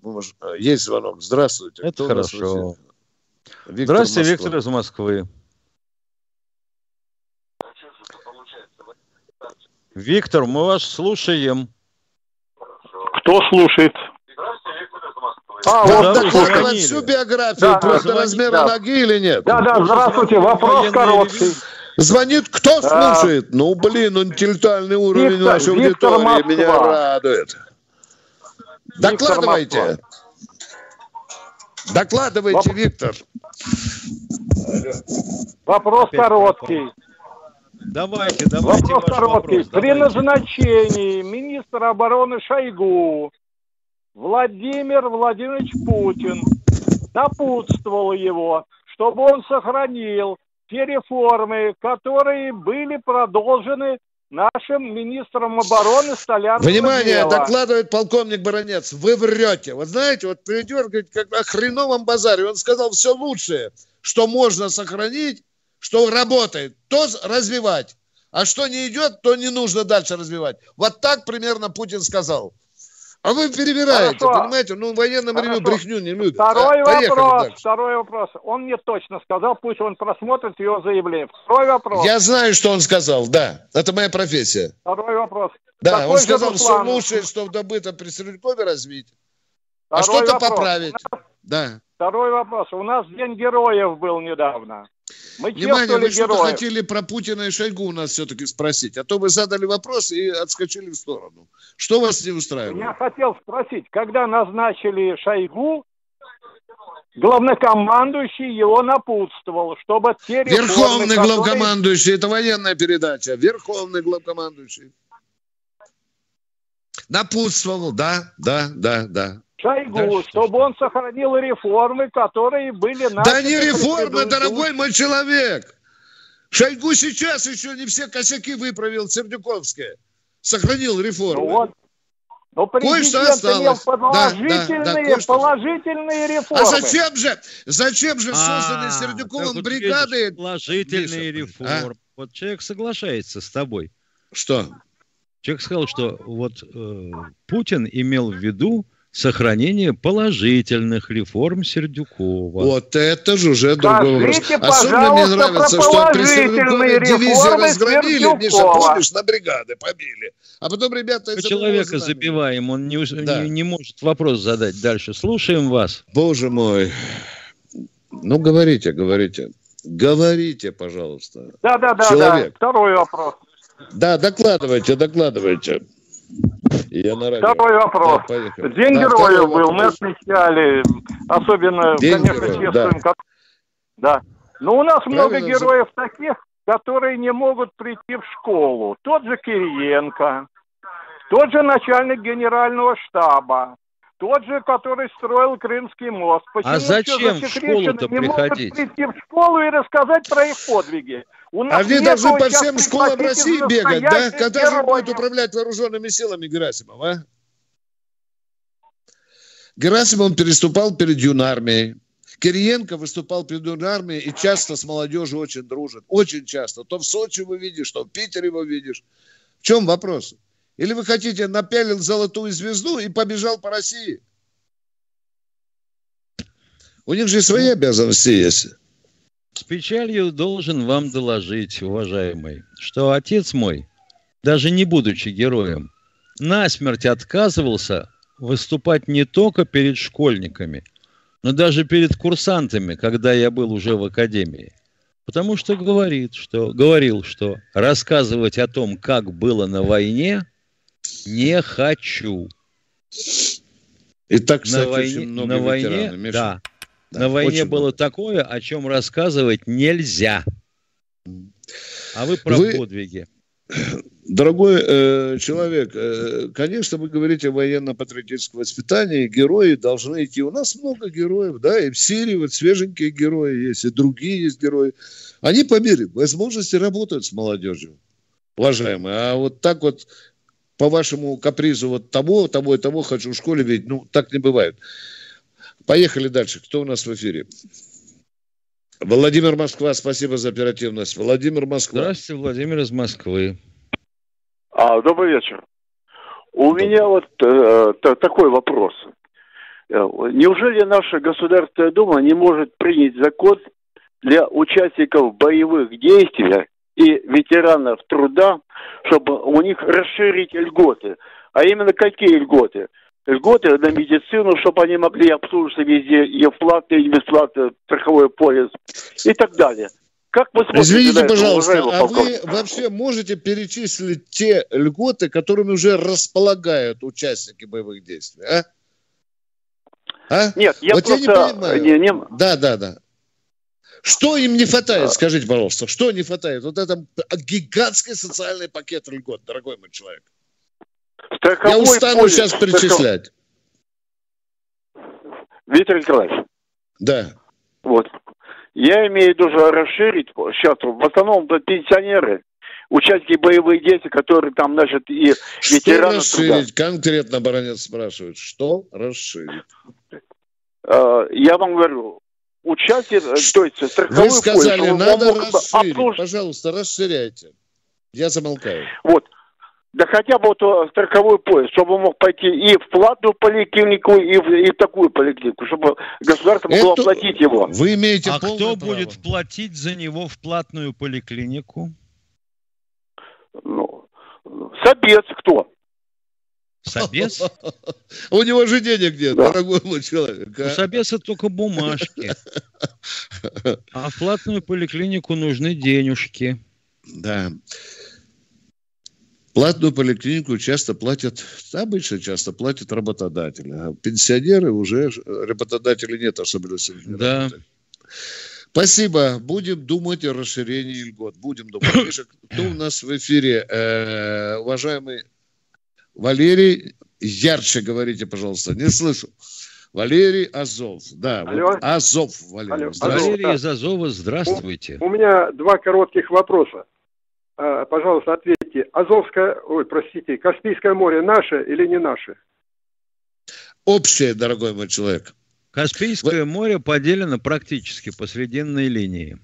Есть звонок. Здравствуйте. Это Кто хорошо. Виктор Здравствуйте, Москва. Виктор из Москвы. Виктор, мы вас слушаем. Кто слушает? А, да, вот докладывать всю биографию, да, просто звонить, размера да. ноги или нет? Да, да, здравствуйте, вопрос короткий. Звонит кто слушает? А... Ну, блин, интеллектуальный уровень Виктор, нашей Виктор аудитории Москва. меня радует. Виктор Докладывайте. Москва. Докладывайте, Воп... Виктор. Вопрос Опять короткий. Давайте, давайте. Вопрос короткий. Вопрос, При давайте. назначении министра обороны Шойгу Владимир Владимирович Путин напутствовал его, чтобы он сохранил те реформы, которые были продолжены нашим министром обороны Столярным. Внимание, дела. докладывает полковник Баранец. Вы врете. Вот знаете, вот придет, говорит, как на хреновом базаре. Он сказал все лучшее, что можно сохранить, что работает, то развивать. А что не идет, то не нужно дальше развивать. Вот так примерно Путин сказал. А вы перебираете, Хорошо. понимаете? Ну, в военном Хорошо. ревю брехню не любят. Второй а, вопрос, дальше. второй вопрос. Он мне точно сказал, пусть он просмотрит его заявление. Второй вопрос. Я знаю, что он сказал, да. Это моя профессия. Второй вопрос. Да, Какой он сказал, все лучшее, что добыто при Стрелькове развить, а второй а что-то поправить. Нас, да. Второй вопрос. У нас День героев был недавно. Мы Внимание, вы что-то хотели про Путина и Шойгу у нас все-таки спросить. А то вы задали вопрос и отскочили в сторону. Что вас не устраивает? Я хотел спросить, когда назначили Шойгу, главнокомандующий его напутствовал, чтобы те реформы, Верховный которые... главкомандующий, это военная передача. Верховный главкомандующий. Напутствовал, да, да, да, да. Шойгу, да, чтобы он сохранил реформы, которые были... Да не реформы, дорогой мой человек! Шойгу сейчас еще не все косяки выправил Сердюковская. Сохранил реформу. Ну вот, но президент осталось. имел положительные, да, да, да, положительные реформы. А зачем же, зачем же созданы а, Сердюковым бригады? Положительные реформы. А? Вот человек соглашается с тобой. Что? Человек сказал, что вот э, Путин имел в виду сохранение положительных реформ Сердюкова. Вот это же уже другой вопрос. Особенно мне нравится, что Сердюкове дивизию разгромили. Миша, помнишь, на бригады побили. А потом ребята... Мы человека забиваем, он не, да. не, не может вопрос задать дальше. Слушаем вас. Боже мой. Ну, говорите, говорите. Говорите, пожалуйста. Да, да, да, Человек. да. Второй вопрос. Да, докладывайте, докладывайте. Я на радио. Второй вопрос. Да, День да, героев был, мы отмечали, особенно, День конечно, героев, чествуем. Да. да. Но у нас Правильно много героев за... таких, которые не могут прийти в школу. Тот же Кириенко, тот же начальник генерального штаба, тот же, который строил Крымский мост. Почему а зачем в школу-то не приходить? Могут прийти в школу и рассказать про их подвиги. А вы должны по всем школам России бегать, да? Когда героев. же будет управлять вооруженными силами Герасимов, а? Герасимов переступал перед юнармией. Кириенко выступал перед юнармией и часто с молодежью очень дружит. Очень часто. То в Сочи его видишь, то в Питере его видишь. В чем вопрос? Или вы хотите, напялил золотую звезду и побежал по России? У них же свои обязанности есть. С печалью должен вам доложить, уважаемый, что отец мой, даже не будучи героем, насмерть отказывался выступать не только перед школьниками, но даже перед курсантами, когда я был уже в академии. Потому что говорит, что, говорил, что рассказывать о том, как было на войне, не хочу. И так, кстати, на войне, много на войне, Миша. да, да, на войне было много. такое, о чем рассказывать нельзя. А вы про вы... подвиги. Дорогой э, человек, э, конечно, вы говорите о военно-патриотическом воспитании, герои должны идти. У нас много героев, да, и в Сирии вот свеженькие герои есть, и другие есть герои. Они по мере возможности работают с молодежью, уважаемые. А вот так вот по вашему капризу вот того, того и того хочу в школе видеть, ну, так не бывает. Поехали дальше. Кто у нас в эфире? Владимир Москва, спасибо за оперативность. Владимир Москва. Здравствуйте, Владимир из Москвы. А, добрый вечер. У добрый. меня вот э, такой вопрос. Э, неужели наша Государственная Дума не может принять закон для участников боевых действий и ветеранов труда, чтобы у них расширить льготы? А именно какие льготы? Льготы на медицину, чтобы они могли обслуживаться везде, и платно, и бесплатно, страховой полис и так далее. Как вы Извините, на пожалуйста, а вы вообще можете перечислить те льготы, которыми уже располагают участники боевых действий, а? а? Нет, я вот просто... Я не понимаю. Не, не... Да, да, да. Что им не хватает, скажите, пожалуйста, что не хватает? Вот это гигантский социальный пакет льгот, дорогой мой человек. Страховой Я устану полис, сейчас перечислять. Виктор Николаевич. Да. Вот. Я имею в виду расширить сейчас в основном пенсионеры, участники боевых действий, которые там, значит, и что ветераны расширить? Труда. Конкретно баронец спрашивает, что расширить? А, я вам говорю, участие, то есть страховой Вы сказали, полис, надо расширить. Обслуж... Пожалуйста, расширяйте. Я замолкаю. Вот да хотя бы вот э, страховой пояс, чтобы он мог пойти и в платную поликлинику, и в, и в такую поликлинику, чтобы государство могло Это... оплатить его. Вы имеете А кто право. будет платить за него в платную поликлинику? Ну, собес кто? Собес? У него же денег нет, дорогой мой человек. У собеса только бумажки. А в платную поликлинику нужны денежки. Да. Платную поликлинику часто платят, обычно часто платят работодатели. А пенсионеры уже, работодателей нет особенности. Да. Спасибо. Будем думать о расширении льгот. Будем думать. Кто у нас в эфире? Э, уважаемый Валерий, ярче говорите, пожалуйста. Не слышу. Валерий Азов. Да, Алло. Вот Азов, Валерий. Алло. Валерий из Азова, здравствуйте. У, у меня два коротких вопроса. А, пожалуйста, ответьте. Азовское, ой, простите, Каспийское море наше или не наше? Общее, дорогой мой человек. Каспийское Вы... море поделено практически по срединной линии.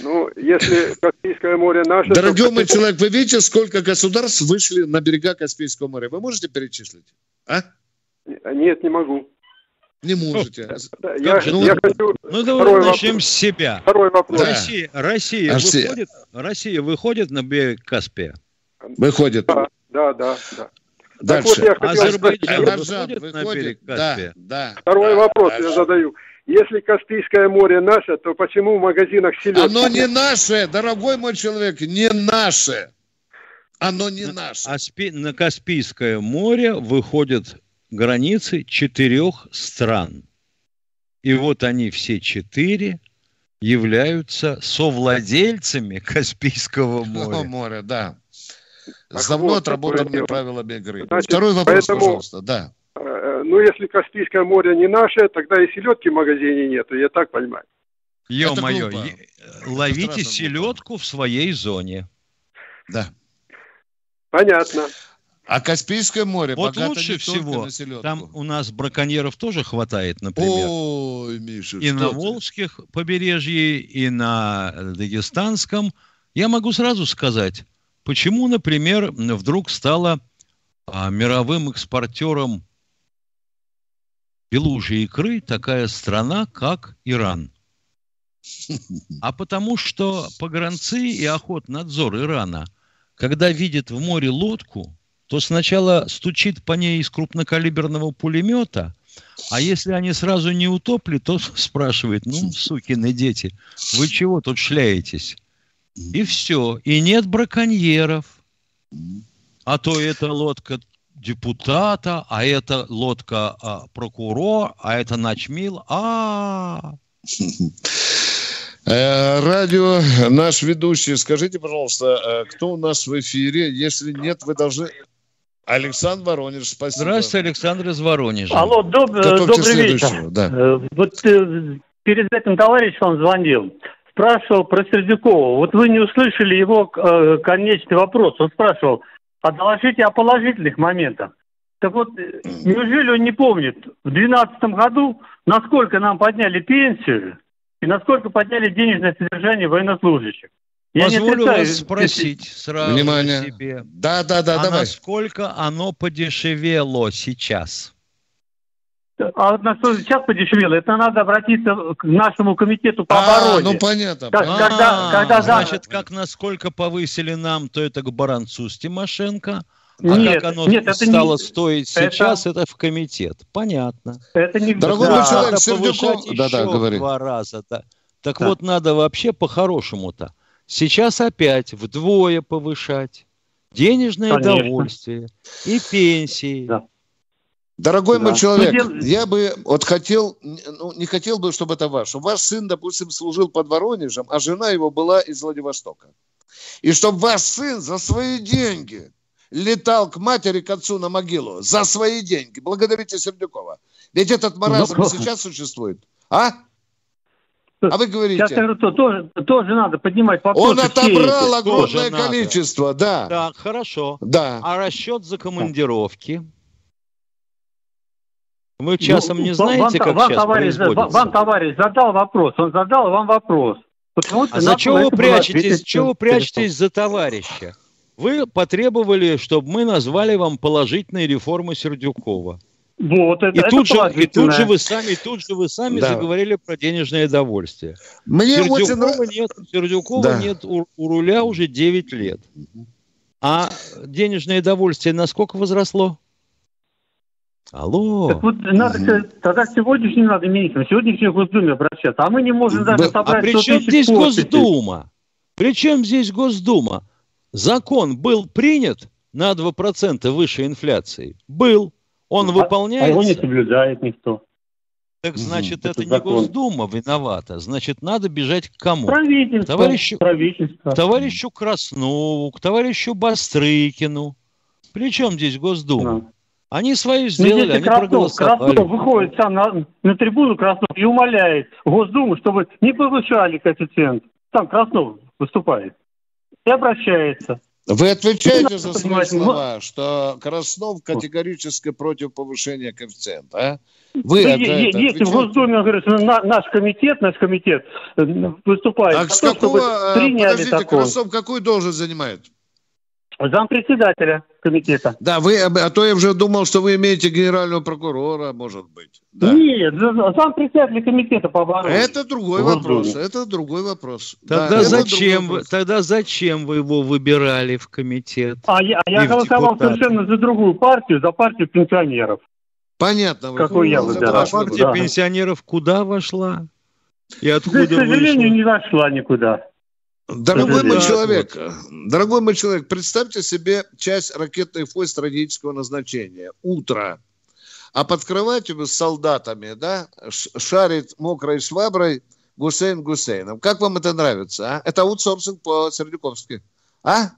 Ну, если Каспийское море наше... Дорогой то... мой человек, вы видите, сколько государств вышли на берега Каспийского моря? Вы можете перечислить? А? Нет, не могу. Не можете. Я, ну, я хочу ну давай начнем вопрос. с себя. Второй вопрос. Россия, Россия, Россия. Выходит, Россия выходит на берег Каспия? Выходит. Да, да, да. да. Дальше. вот Азербайджан выходит выходит на берег Каспия? Да, да. Второй да, вопрос дальше. я задаю. Если Каспийское море наше, то почему в магазинах селедки? Оно не наше, дорогой мой человек, не наше. Оно не наше. На Каспийское море выходят границы четырех стран. И вот они все четыре являются совладельцами Каспийского моря. моря, да. С давно отработанными правилами игры. Значит, Второй вопрос, поэтому, пожалуйста, да. Э, ну, если Каспийское море не наше, тогда и селедки в магазине нету, я так понимаю. Ё-моё, ловите селедку в своей зоне. Да. Понятно. А Каспийское море вот лучше всего, там у нас браконьеров тоже хватает, например. Ой, Миша, и на ты? Волжских побережье, и на Дагестанском. Я могу сразу сказать, почему, например, вдруг стала а, мировым экспортером белужьей икры такая страна, как Иран. А потому что погранцы и охотнадзор Ирана, когда видят в море лодку, то сначала стучит по ней из крупнокалиберного пулемета, а если они сразу не утопли, то спрашивает, ну, сукины дети, вы чего тут шляетесь? И все. И нет браконьеров. А то это лодка депутата, а это лодка а, прокурор, а это начмил. А, э, Радио, наш ведущий, скажите, пожалуйста, э, кто у нас в эфире? Если нет, вы должны Александр Воронеж, спасибо. Здравствуйте, Александр из Воронежа. Алло, доб- добрый вечер. Да. Э, вот э, перед этим товарищ вам звонил, спрашивал про Сердюкова. Вот вы не услышали его э, конечный вопрос. Он спрашивал, а доложите о положительных моментах. Так вот, неужели он не помнит, в 2012 году, насколько нам подняли пенсию и насколько подняли денежное содержание военнослужащих? Я Позволю вас спросить сразу Внимание. себе. Да, да, да, а давай. насколько оно подешевело сейчас? А на что сейчас подешевело? Это надо обратиться к нашему комитету по а, обороне. ну понятно. Как, а, когда, когда, значит, как насколько повысили нам, то это к Баранцу с Тимошенко. А нет, как оно нет, стало это не... стоить сейчас, это... это в комитет. Понятно. Это не Дорогой да. человек, надо повышать еще да, да, говори. два раза. -то. Так да. вот, надо вообще по-хорошему-то Сейчас опять вдвое повышать денежное Конечно. довольствие и пенсии. Да. Дорогой да. мой человек, ну, я бы вот хотел, ну, не хотел бы, чтобы это ваш. Ваш сын, допустим, служил под Воронежем, а жена его была из Владивостока. И чтобы ваш сын за свои деньги летал к матери, к отцу на могилу, за свои деньги. Благодарите Сердюкова. Ведь этот маразм ну, сейчас существует. А? А вы говорите... Сейчас я говорю, то, тоже, тоже надо поднимать вопрос. Он отобрал огромное количество, да. Да, хорошо. Да. А расчет за командировки? Вы часом ну, не знаете, вам, как вам, сейчас товарищ, Вам товарищ задал вопрос, он задал вам вопрос. А за чего вы прячетесь, чего вы прячетесь за товарища? Вы потребовали, чтобы мы назвали вам положительные реформы Сердюкова. Вот, это, и, это тут же, и тут же вы сами, тут же вы сами да. заговорили про денежное довольствие. Мне Сердюкова очень... нет, Сердюкова да. нет у, у руля уже 9 лет. А денежное довольствие насколько возросло? Алло. Так вот, надо, тогда сегодняшний надо министром, сегодняшний Госдуме обращаться, а мы не можем даже а собрать А при чем здесь подписей. Госдума? При чем здесь Госдума? Закон был принят на 2% выше инфляции? Был. Он а, выполняется. А его не соблюдает никто. Так значит, угу, это, это не Госдума виновата. Значит, надо бежать к кому? Правительство. Товарищу, правительство. К товарищу Краснову, к товарищу Бастрыкину. При чем здесь Госдума? Да. Они свою сделали, они Краснов, проголосовали. Краснов выходит сам на, на трибуну Краснов и умоляет Госдуму, чтобы не повышали коэффициент. Там Краснов выступает и обращается. Вы отвечаете за свои слова, что Краснов категорически против повышения коэффициента, а? Вы ну, Если в Госдуме, говорит, наш комитет, наш комитет э, выступает. А с какого, э, подождите, такого. Краснов какую должность занимает? Зампредседателя комитета. Да, вы, а то я уже думал, что вы имеете генерального прокурора, может быть. Да. Нет, зампредседателя комитета по обороне. Это другой вопрос, это другой вопрос. Тогда да, зачем вы, тогда зачем вы его выбирали в комитет? А я, я голосовал совершенно за другую партию, за партию пенсионеров. Понятно. Какой я выбирал. А партия да. пенсионеров куда вошла? И откуда да, К сожалению, вышла? не вошла никуда. Дорогой мой человек, дорогой мой человек, представьте себе часть ракетной войск стратегического назначения. Утро. А под кроватью с солдатами, да, шарит мокрой шваброй Гусейн Гусейном. Как вам это нравится, а? Это аутсорсинг по-сердюковски. А?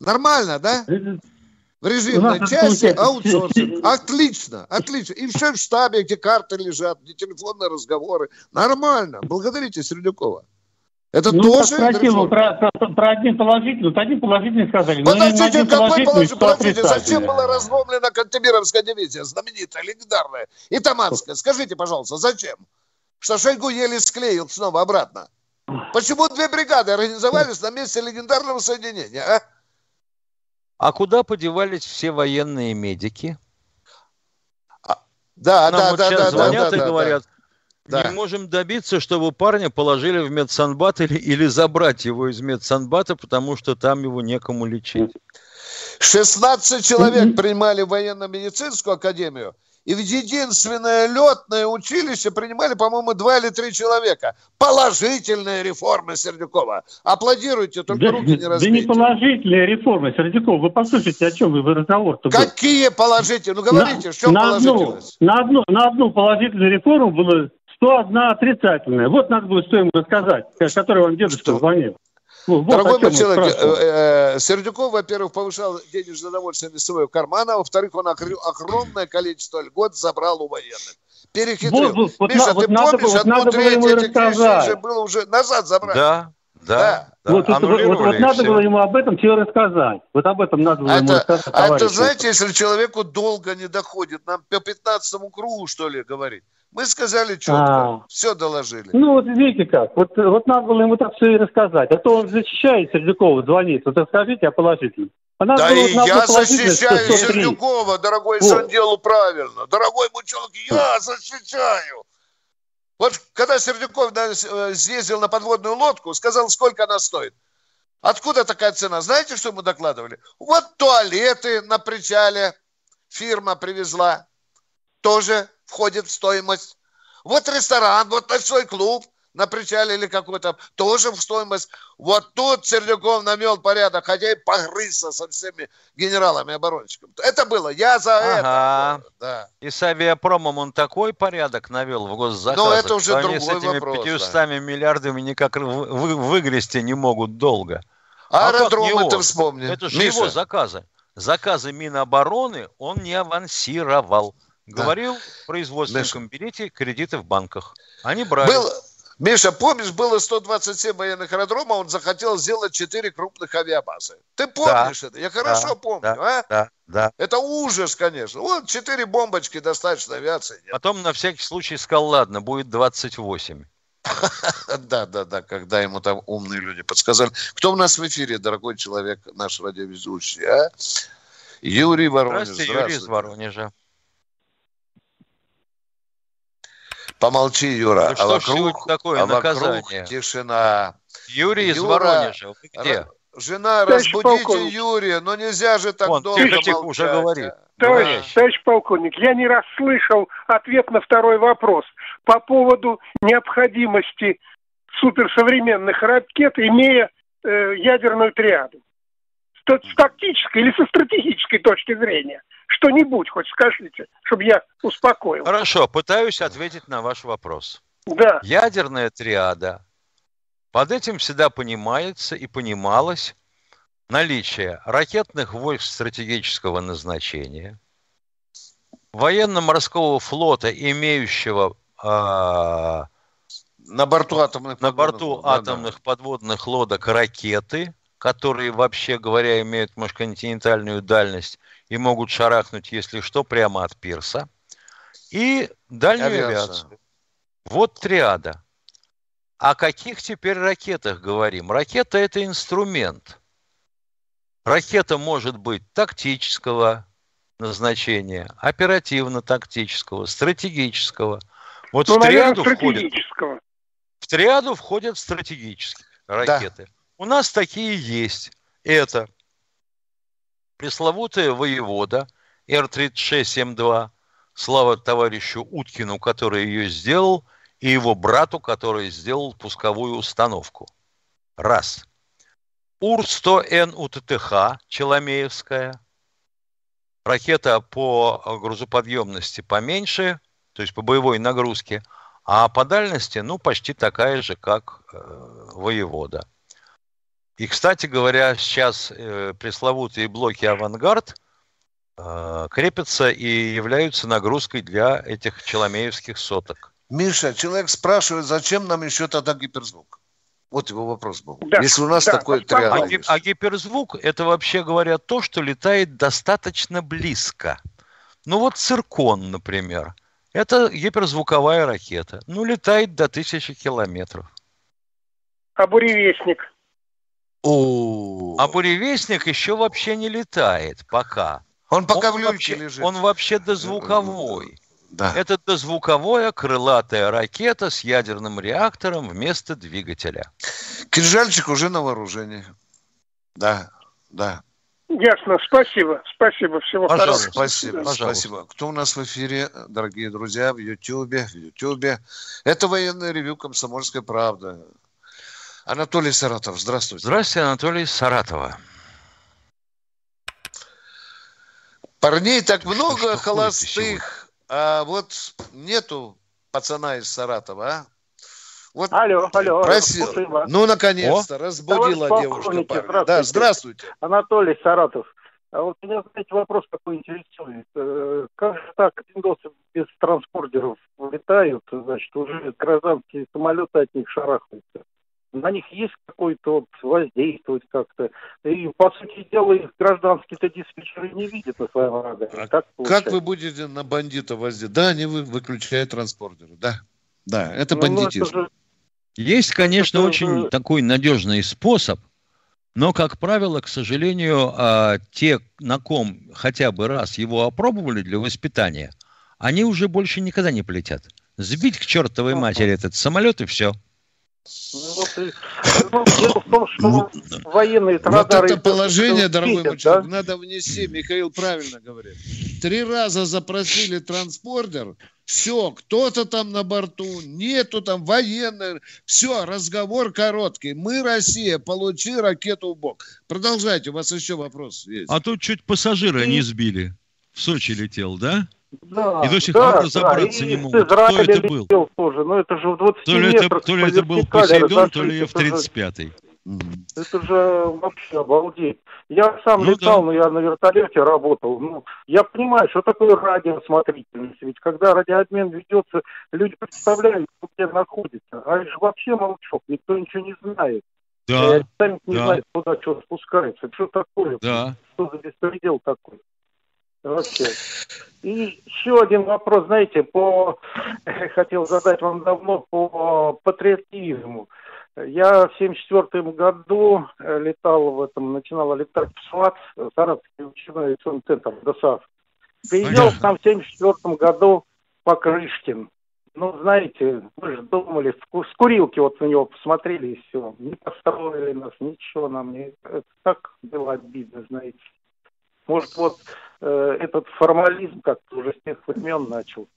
Нормально, да? В режимной части аутсорсинг. Отлично, отлично. И все в штабе, где карты лежат, где телефонные разговоры. Нормально. Благодарите Сердюкова. Это ну, тоже... Спросил, про, про, про один положительный, вот один положительный сказали. Подождите, один какой положительный, зачем была разломлена Кантемировская дивизия, знаменитая, легендарная, и Таманская? Скажите, пожалуйста, зачем? Что Шойгу еле склеил снова обратно. Почему две бригады организовались на месте легендарного соединения, а? А куда подевались все военные медики? А, да, Нам да, вот да, сейчас да, звонят да, и говорят, да. Не можем добиться, чтобы парня положили в медсанбат или, или забрать его из медсанбата, потому что там его некому лечить. 16 человек принимали в военно-медицинскую академию, и в единственное летное училище принимали, по-моему, два или три человека. Положительная реформа Сердюкова. Аплодируйте, только да, руки не разбейте. Да не положительная реформа, Сердюков. Вы послушайте, о чем вы разговор -то Какие положительные? Ну, говорите, на, что на одну, на, одну, на одну положительную реформу было что одна отрицательная. Вот надо было что ему рассказать, который вам дедушка что? звонил. Вот, Дорогой мой человек, э, э, Сердюков, во-первых, повышал денежное довольствие из своего кармана, а во-вторых, он огромное количество льгот забрал у военных. Перехитрил. Вот, вот, Миша, вот, ты вот помнишь, одну вот треть этих вещей уже было уже назад забрать. Да, да. да. Вот, вот, вот, вот надо было ему об этом все рассказать. Вот об этом надо было а ему это, рассказать. А это, знаете, если человеку долго не доходит, нам по 15 кругу, что ли, говорить. Мы сказали четко, а, все доложили. Ну вот видите как, вот, вот надо было ему так все и рассказать. А то он защищает Сердюкова, звонит. Вот расскажите о положительном. А да было, и я защищаю Сердюкова, дорогой, вот. делал правильно. Дорогой человек, я защищаю. Вот когда Сердюков э, съездил на подводную лодку, сказал, сколько она стоит. Откуда такая цена? Знаете, что ему докладывали? Вот туалеты на причале фирма привезла. Тоже входит в стоимость. Вот ресторан, вот ночной клуб на причале или какой-то, тоже в стоимость. Вот тут Сердюков намел порядок, хотя и погрызся со всеми генералами-оборонщиками. Это было, я за ага. это. Да. И с авиапромом он такой порядок навел в госзаказах, Но это уже другой они с этими вопрос, 500 да. миллиардами никак вы, вы, выгрести не могут долго. А аэродромы ты вспомни. Это же Миша. его заказы. Заказы Минобороны он не авансировал. Говорил да. производственникам, Миша. берите кредиты в банках. Они брали. Был, Миша, помнишь, было 127 военных аэродромов, он захотел сделать 4 крупных авиабазы. Ты помнишь да. это? Я хорошо да, помню, да, а? Да, да. Это ужас, конечно. Вот 4 бомбочки достаточно авиации. Нет. Потом на всякий случай сказал, ладно, будет 28. Да, да, да, когда ему там умные люди подсказали. Кто у нас в эфире, дорогой человек, наш радиоведущий, а? Юрий Воронеж. Здравствуйте, Юрий из Воронежа. Помолчи, Юра. Ну, а вокруг, такое а наказание? вокруг тишина. Юрий из Воронежа, вы где? Жена, товарищ разбудите полковник. Юрия, но нельзя же так Он, долго тихо, тихо, уже говорит. Товарищ, товарищ полковник, я не раз слышал ответ на второй вопрос по поводу необходимости суперсовременных ракет, имея э, ядерную триаду. С тактической или со стратегической точки зрения – что-нибудь хоть скажите, чтобы я успокоил. Хорошо, пытаюсь ответить на ваш вопрос. Да. Ядерная триада. Под этим всегда понимается и понималось наличие ракетных войск стратегического назначения, военно-морского флота, имеющего э, на борту атомных, на борту да, атомных да. подводных лодок ракеты, которые, вообще говоря, имеют межконтинентальную дальность и могут шарахнуть, если что, прямо от пирса. И дальнюю Авиация. авиацию. Вот триада. О каких теперь ракетах говорим? Ракета – это инструмент. Ракета может быть тактического назначения, оперативно-тактического, стратегического. Вот ну, в триаду входит, в триаду входят стратегические ракеты. Да. У нас такие есть. Это пресловутая воевода Р-36М2, слава товарищу Уткину, который ее сделал, и его брату, который сделал пусковую установку. Раз. УР-100Н УТТХ, Челомеевская. Ракета по грузоподъемности поменьше, то есть по боевой нагрузке, а по дальности, ну, почти такая же, как э, воевода. И, кстати говоря, сейчас э, пресловутые блоки «Авангард» э, крепятся и являются нагрузкой для этих челомеевских соток. Миша, человек спрашивает, зачем нам еще тогда гиперзвук? Вот его вопрос был. Да, Если у нас да, такой триад. А, а гиперзвук – это вообще говоря то, что летает достаточно близко. Ну вот циркон, например. Это гиперзвуковая ракета. Ну, летает до тысячи километров. А буревестник? О, а буревестник еще вообще не летает пока. Он пока он в люльке вообще, лежит. Он вообще дозвуковой. Да. Это дозвуковая крылатая ракета с ядерным реактором вместо двигателя. Кинжальчик уже на вооружении. Да, да. Ясно, спасибо, спасибо, всего Пожалуйста. хорошего. Спасибо, Пожалуйста. спасибо. Кто у нас в эфире, дорогие друзья, в Ютьюбе, в Ютьюбе? Это военное ревю «Комсомольская правда». Анатолий Саратов, здравствуйте. Здравствуйте, Анатолий Саратова. Парней так много холостых а вот нету пацана из Саратова, а? Вот алло, алло. Просил. Спасибо. Ну, наконец-то, разбудила девушка Здравствуйте. Да, здравствуйте. Анатолий Саратов. А вот меня, знаете, вопрос такой интересует. Э, как же так пиндосы без транспортеров летают, значит, уже гражданские самолеты от них шарахаются? На них есть какой-то вот воздействовать как-то. И, по сути дела, их гражданские-то диспетчеры не видят на своем радаре. А как, как вы будете на бандита воздействовать? Да, они выключают транспортеры, да. Да, это ну, бандитизм. Ну, это же... Есть, конечно, это очень же... такой надежный способ, но, как правило, к сожалению, а, те, на ком хотя бы раз его опробовали для воспитания, они уже больше никогда не полетят. Сбить к чертовой матери этот самолет и все. Ну, ну, дело в том, что ну, военные Вот это положение, дорогой мой человек, надо внести, Михаил правильно говорит. Три раза запросили транспортер, все, кто-то там на борту, нету там военных, все, разговор короткий. Мы, Россия, получи ракету в бок. Продолжайте, у вас еще вопрос есть. А тут чуть пассажира не сбили. В Сочи летел, да? Да, и до сих да, пор разобраться да. не могут. Кто это был? Тоже. Ну, это же в 20 то ли это, то ли это был Посейдон, то ли F-35. Это же вообще обалдеть. Я сам ну, летал, да. но я на вертолете работал. Ну, я понимаю, что такое радиосмотрительность. Ведь когда радиообмен ведется, люди представляют, где находится. А это же вообще молчок, никто ничего не знает. Да. Сами не да. знают, куда что спускается. Что такое? Да. Что за беспредел такой? Вообще. И еще один вопрос, знаете, по хотел задать вам давно по патриотизму. Я в 74 году э, летал в этом, начинал летать в СВАТ, Саратовский учебный центр, ДОСАВ. Приезжал там в 74 году Покрышкин. Ну, знаете, мы же думали, с курилки вот на него посмотрели и все. Не построили нас, ничего нам не... Это так было обидно, знаете. Может, вот э, этот формализм как-то уже с тех времен начал.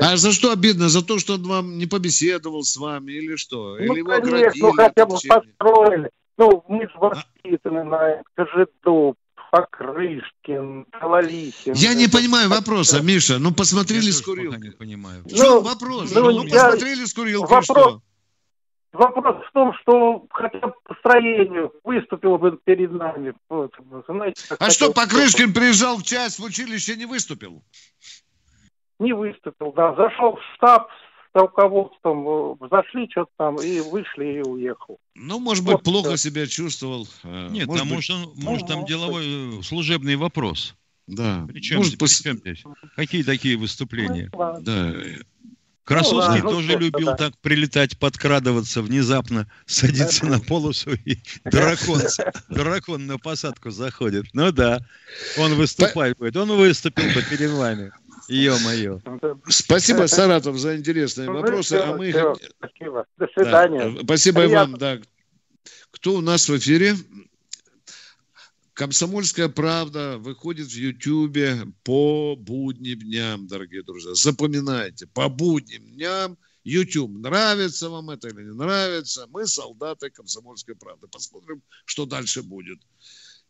А за что обидно? За то, что он вам не побеседовал с вами или что? Ну, или конечно, ну хотя бы построили. Ну, мы же воспитаны а? на Кожедуб, Покрышкин, Талалихин. Я не понимаю вопроса. Миша. Ну, посмотрели я с курилкой. не понимаю. Ну, вопрос? Ну, ну я... посмотрели с курилкой, вопрос... что? Вопрос в том, что хотя бы по строению выступил бы перед нами. Вот, знаете, а что, Покрышкин приезжал в часть, в училище не выступил? Не выступил, да. Зашел в штаб с руководством, э, зашли что-то там и вышли и уехал. Ну, может быть, вот плохо все. себя чувствовал. Э, Нет, может там, быть... может, может, там деловой быть. служебный вопрос. Да. Причем, может, пос... здесь? Какие такие выступления? Ну, да. Красовский ну, тоже ну, любил да. так прилетать, подкрадываться, внезапно садиться на полосу и дракон, дракон на посадку заходит. Ну да, он выступает будет. Он выступил бы перед вами. Ё-моё. Спасибо, Саратов, за интересные ну, вопросы. А мы... Спасибо. До свидания. Да. Спасибо Приятно. вам. Да. Кто у нас в эфире? Комсомольская правда выходит в Ютьюбе по будним дням, дорогие друзья. Запоминайте, по будним дням YouTube. Нравится вам это или не нравится? Мы солдаты комсомольской правды. Посмотрим, что дальше будет.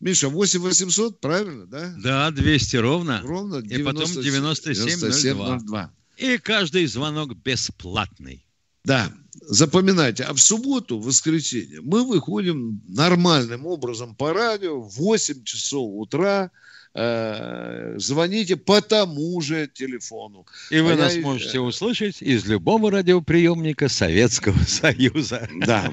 Миша, 8 800, правильно, да? Да, 200 ровно. Ровно. 90, и потом 97, 97 02. 02. И каждый звонок бесплатный. Да, запоминайте. А в субботу, в воскресенье мы выходим нормальным образом по радио в 8 часов утра. Э, звоните по тому же телефону. И вы а нас я... можете услышать из любого радиоприемника Советского Союза. Да.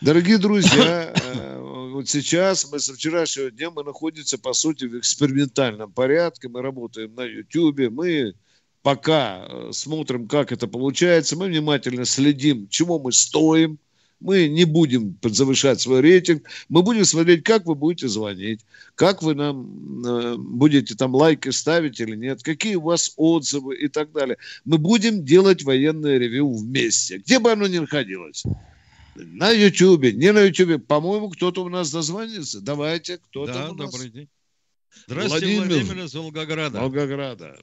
Дорогие друзья, э, вот сейчас мы со вчерашнего дня мы находимся, по сути, в экспериментальном порядке. Мы работаем на YouTube, мы пока э, смотрим, как это получается. Мы внимательно следим, чего мы стоим. Мы не будем завышать свой рейтинг. Мы будем смотреть, как вы будете звонить, как вы нам э, будете там лайки ставить или нет, какие у вас отзывы и так далее. Мы будем делать военное ревю вместе, где бы оно ни находилось. На Ютьюбе, не на Ютьюбе. По-моему, кто-то у нас дозвонится. Давайте, кто да, у нас? добрый день. Здравствуйте, Владимир, Владимир из Волгограда. Волгограда.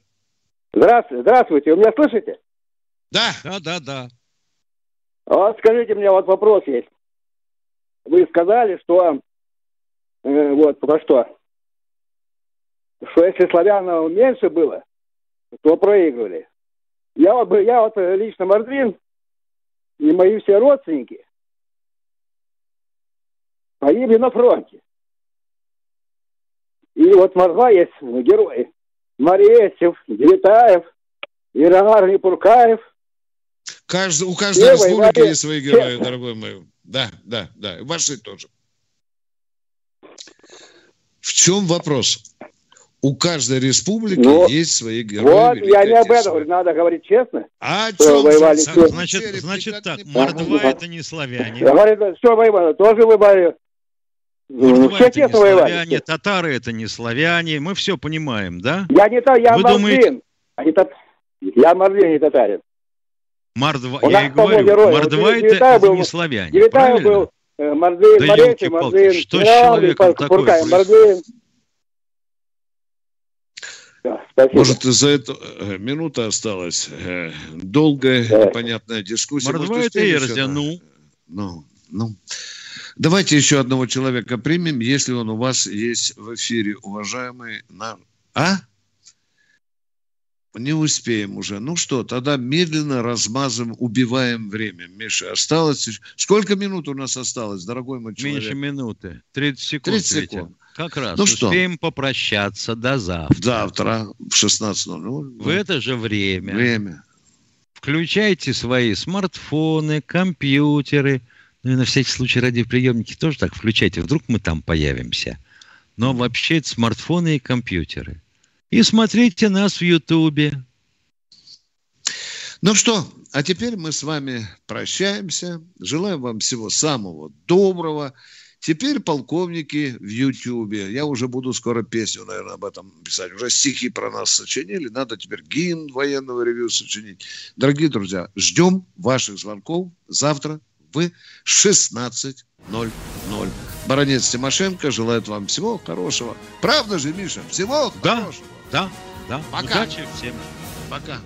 Здравствуйте, здравствуйте. Вы меня слышите? Да. Да, да, да. Вот скажите мне, вот вопрос есть. Вы сказали, что э, вот про что? Что если славянов меньше было, то проигрывали. Я вот, я вот лично Мордвин и мои все родственники погибли на фронте. И вот Мордва есть герои. Моресев, Девитаев, Ирагар Непуркаев. Каждый, у каждой республики Мария... есть свои герои, дорогой мой. Да, да, да. Ваши тоже. В чем вопрос? У каждой республики ну, есть свои герои. Вот, я не об этом говорю, надо говорить честно. А о чем? Воевали, все. Значит, значит так, мордва это не славяне. Говорит, что воевали, тоже воевали. Ну, все это не славяне, татары это не славяне, мы все понимаем, да? Я не то, я Вы мордвин. Думаете... А не тат... Я мордвин, не татарин. Мордва, У я и говорю, герой. мордва вот, это, это был, не славяне, Девятаев был э, мордвин, да Моречи, мордвин, что с человеком такое мордвин. Да, Может, за это э, минута осталась. Э, долгая, да. непонятная дискуссия. Мордва Может, это Эрзя, ну. Ну, ну. Давайте еще одного человека примем, если он у вас есть в эфире, уважаемый на... А? Не успеем уже. Ну что, тогда медленно размазываем, убиваем время. Миша, осталось... Сколько минут у нас осталось, дорогой мой человек? Меньше минуты. 30 секунд. 30 секунд. Как раз. Ну успеем что? попрощаться до завтра. Завтра в 16.00. В это же время. Время. Включайте свои смартфоны, компьютеры, ну и на всякий случай радиоприемники тоже так включайте, вдруг мы там появимся. Но вообще это смартфоны и компьютеры. И смотрите нас в Ютубе. Ну что, а теперь мы с вами прощаемся. Желаем вам всего самого доброго. Теперь полковники в Ютьюбе. Я уже буду скоро песню, наверное, об этом писать. Уже стихи про нас сочинили. Надо теперь гимн военного ревью сочинить. Дорогие друзья, ждем ваших звонков завтра в 16.00. Баронец Тимошенко желает вам всего хорошего. Правда же, Миша? Всего да, хорошего. Да, да. Пока. Удачи всем. Пока.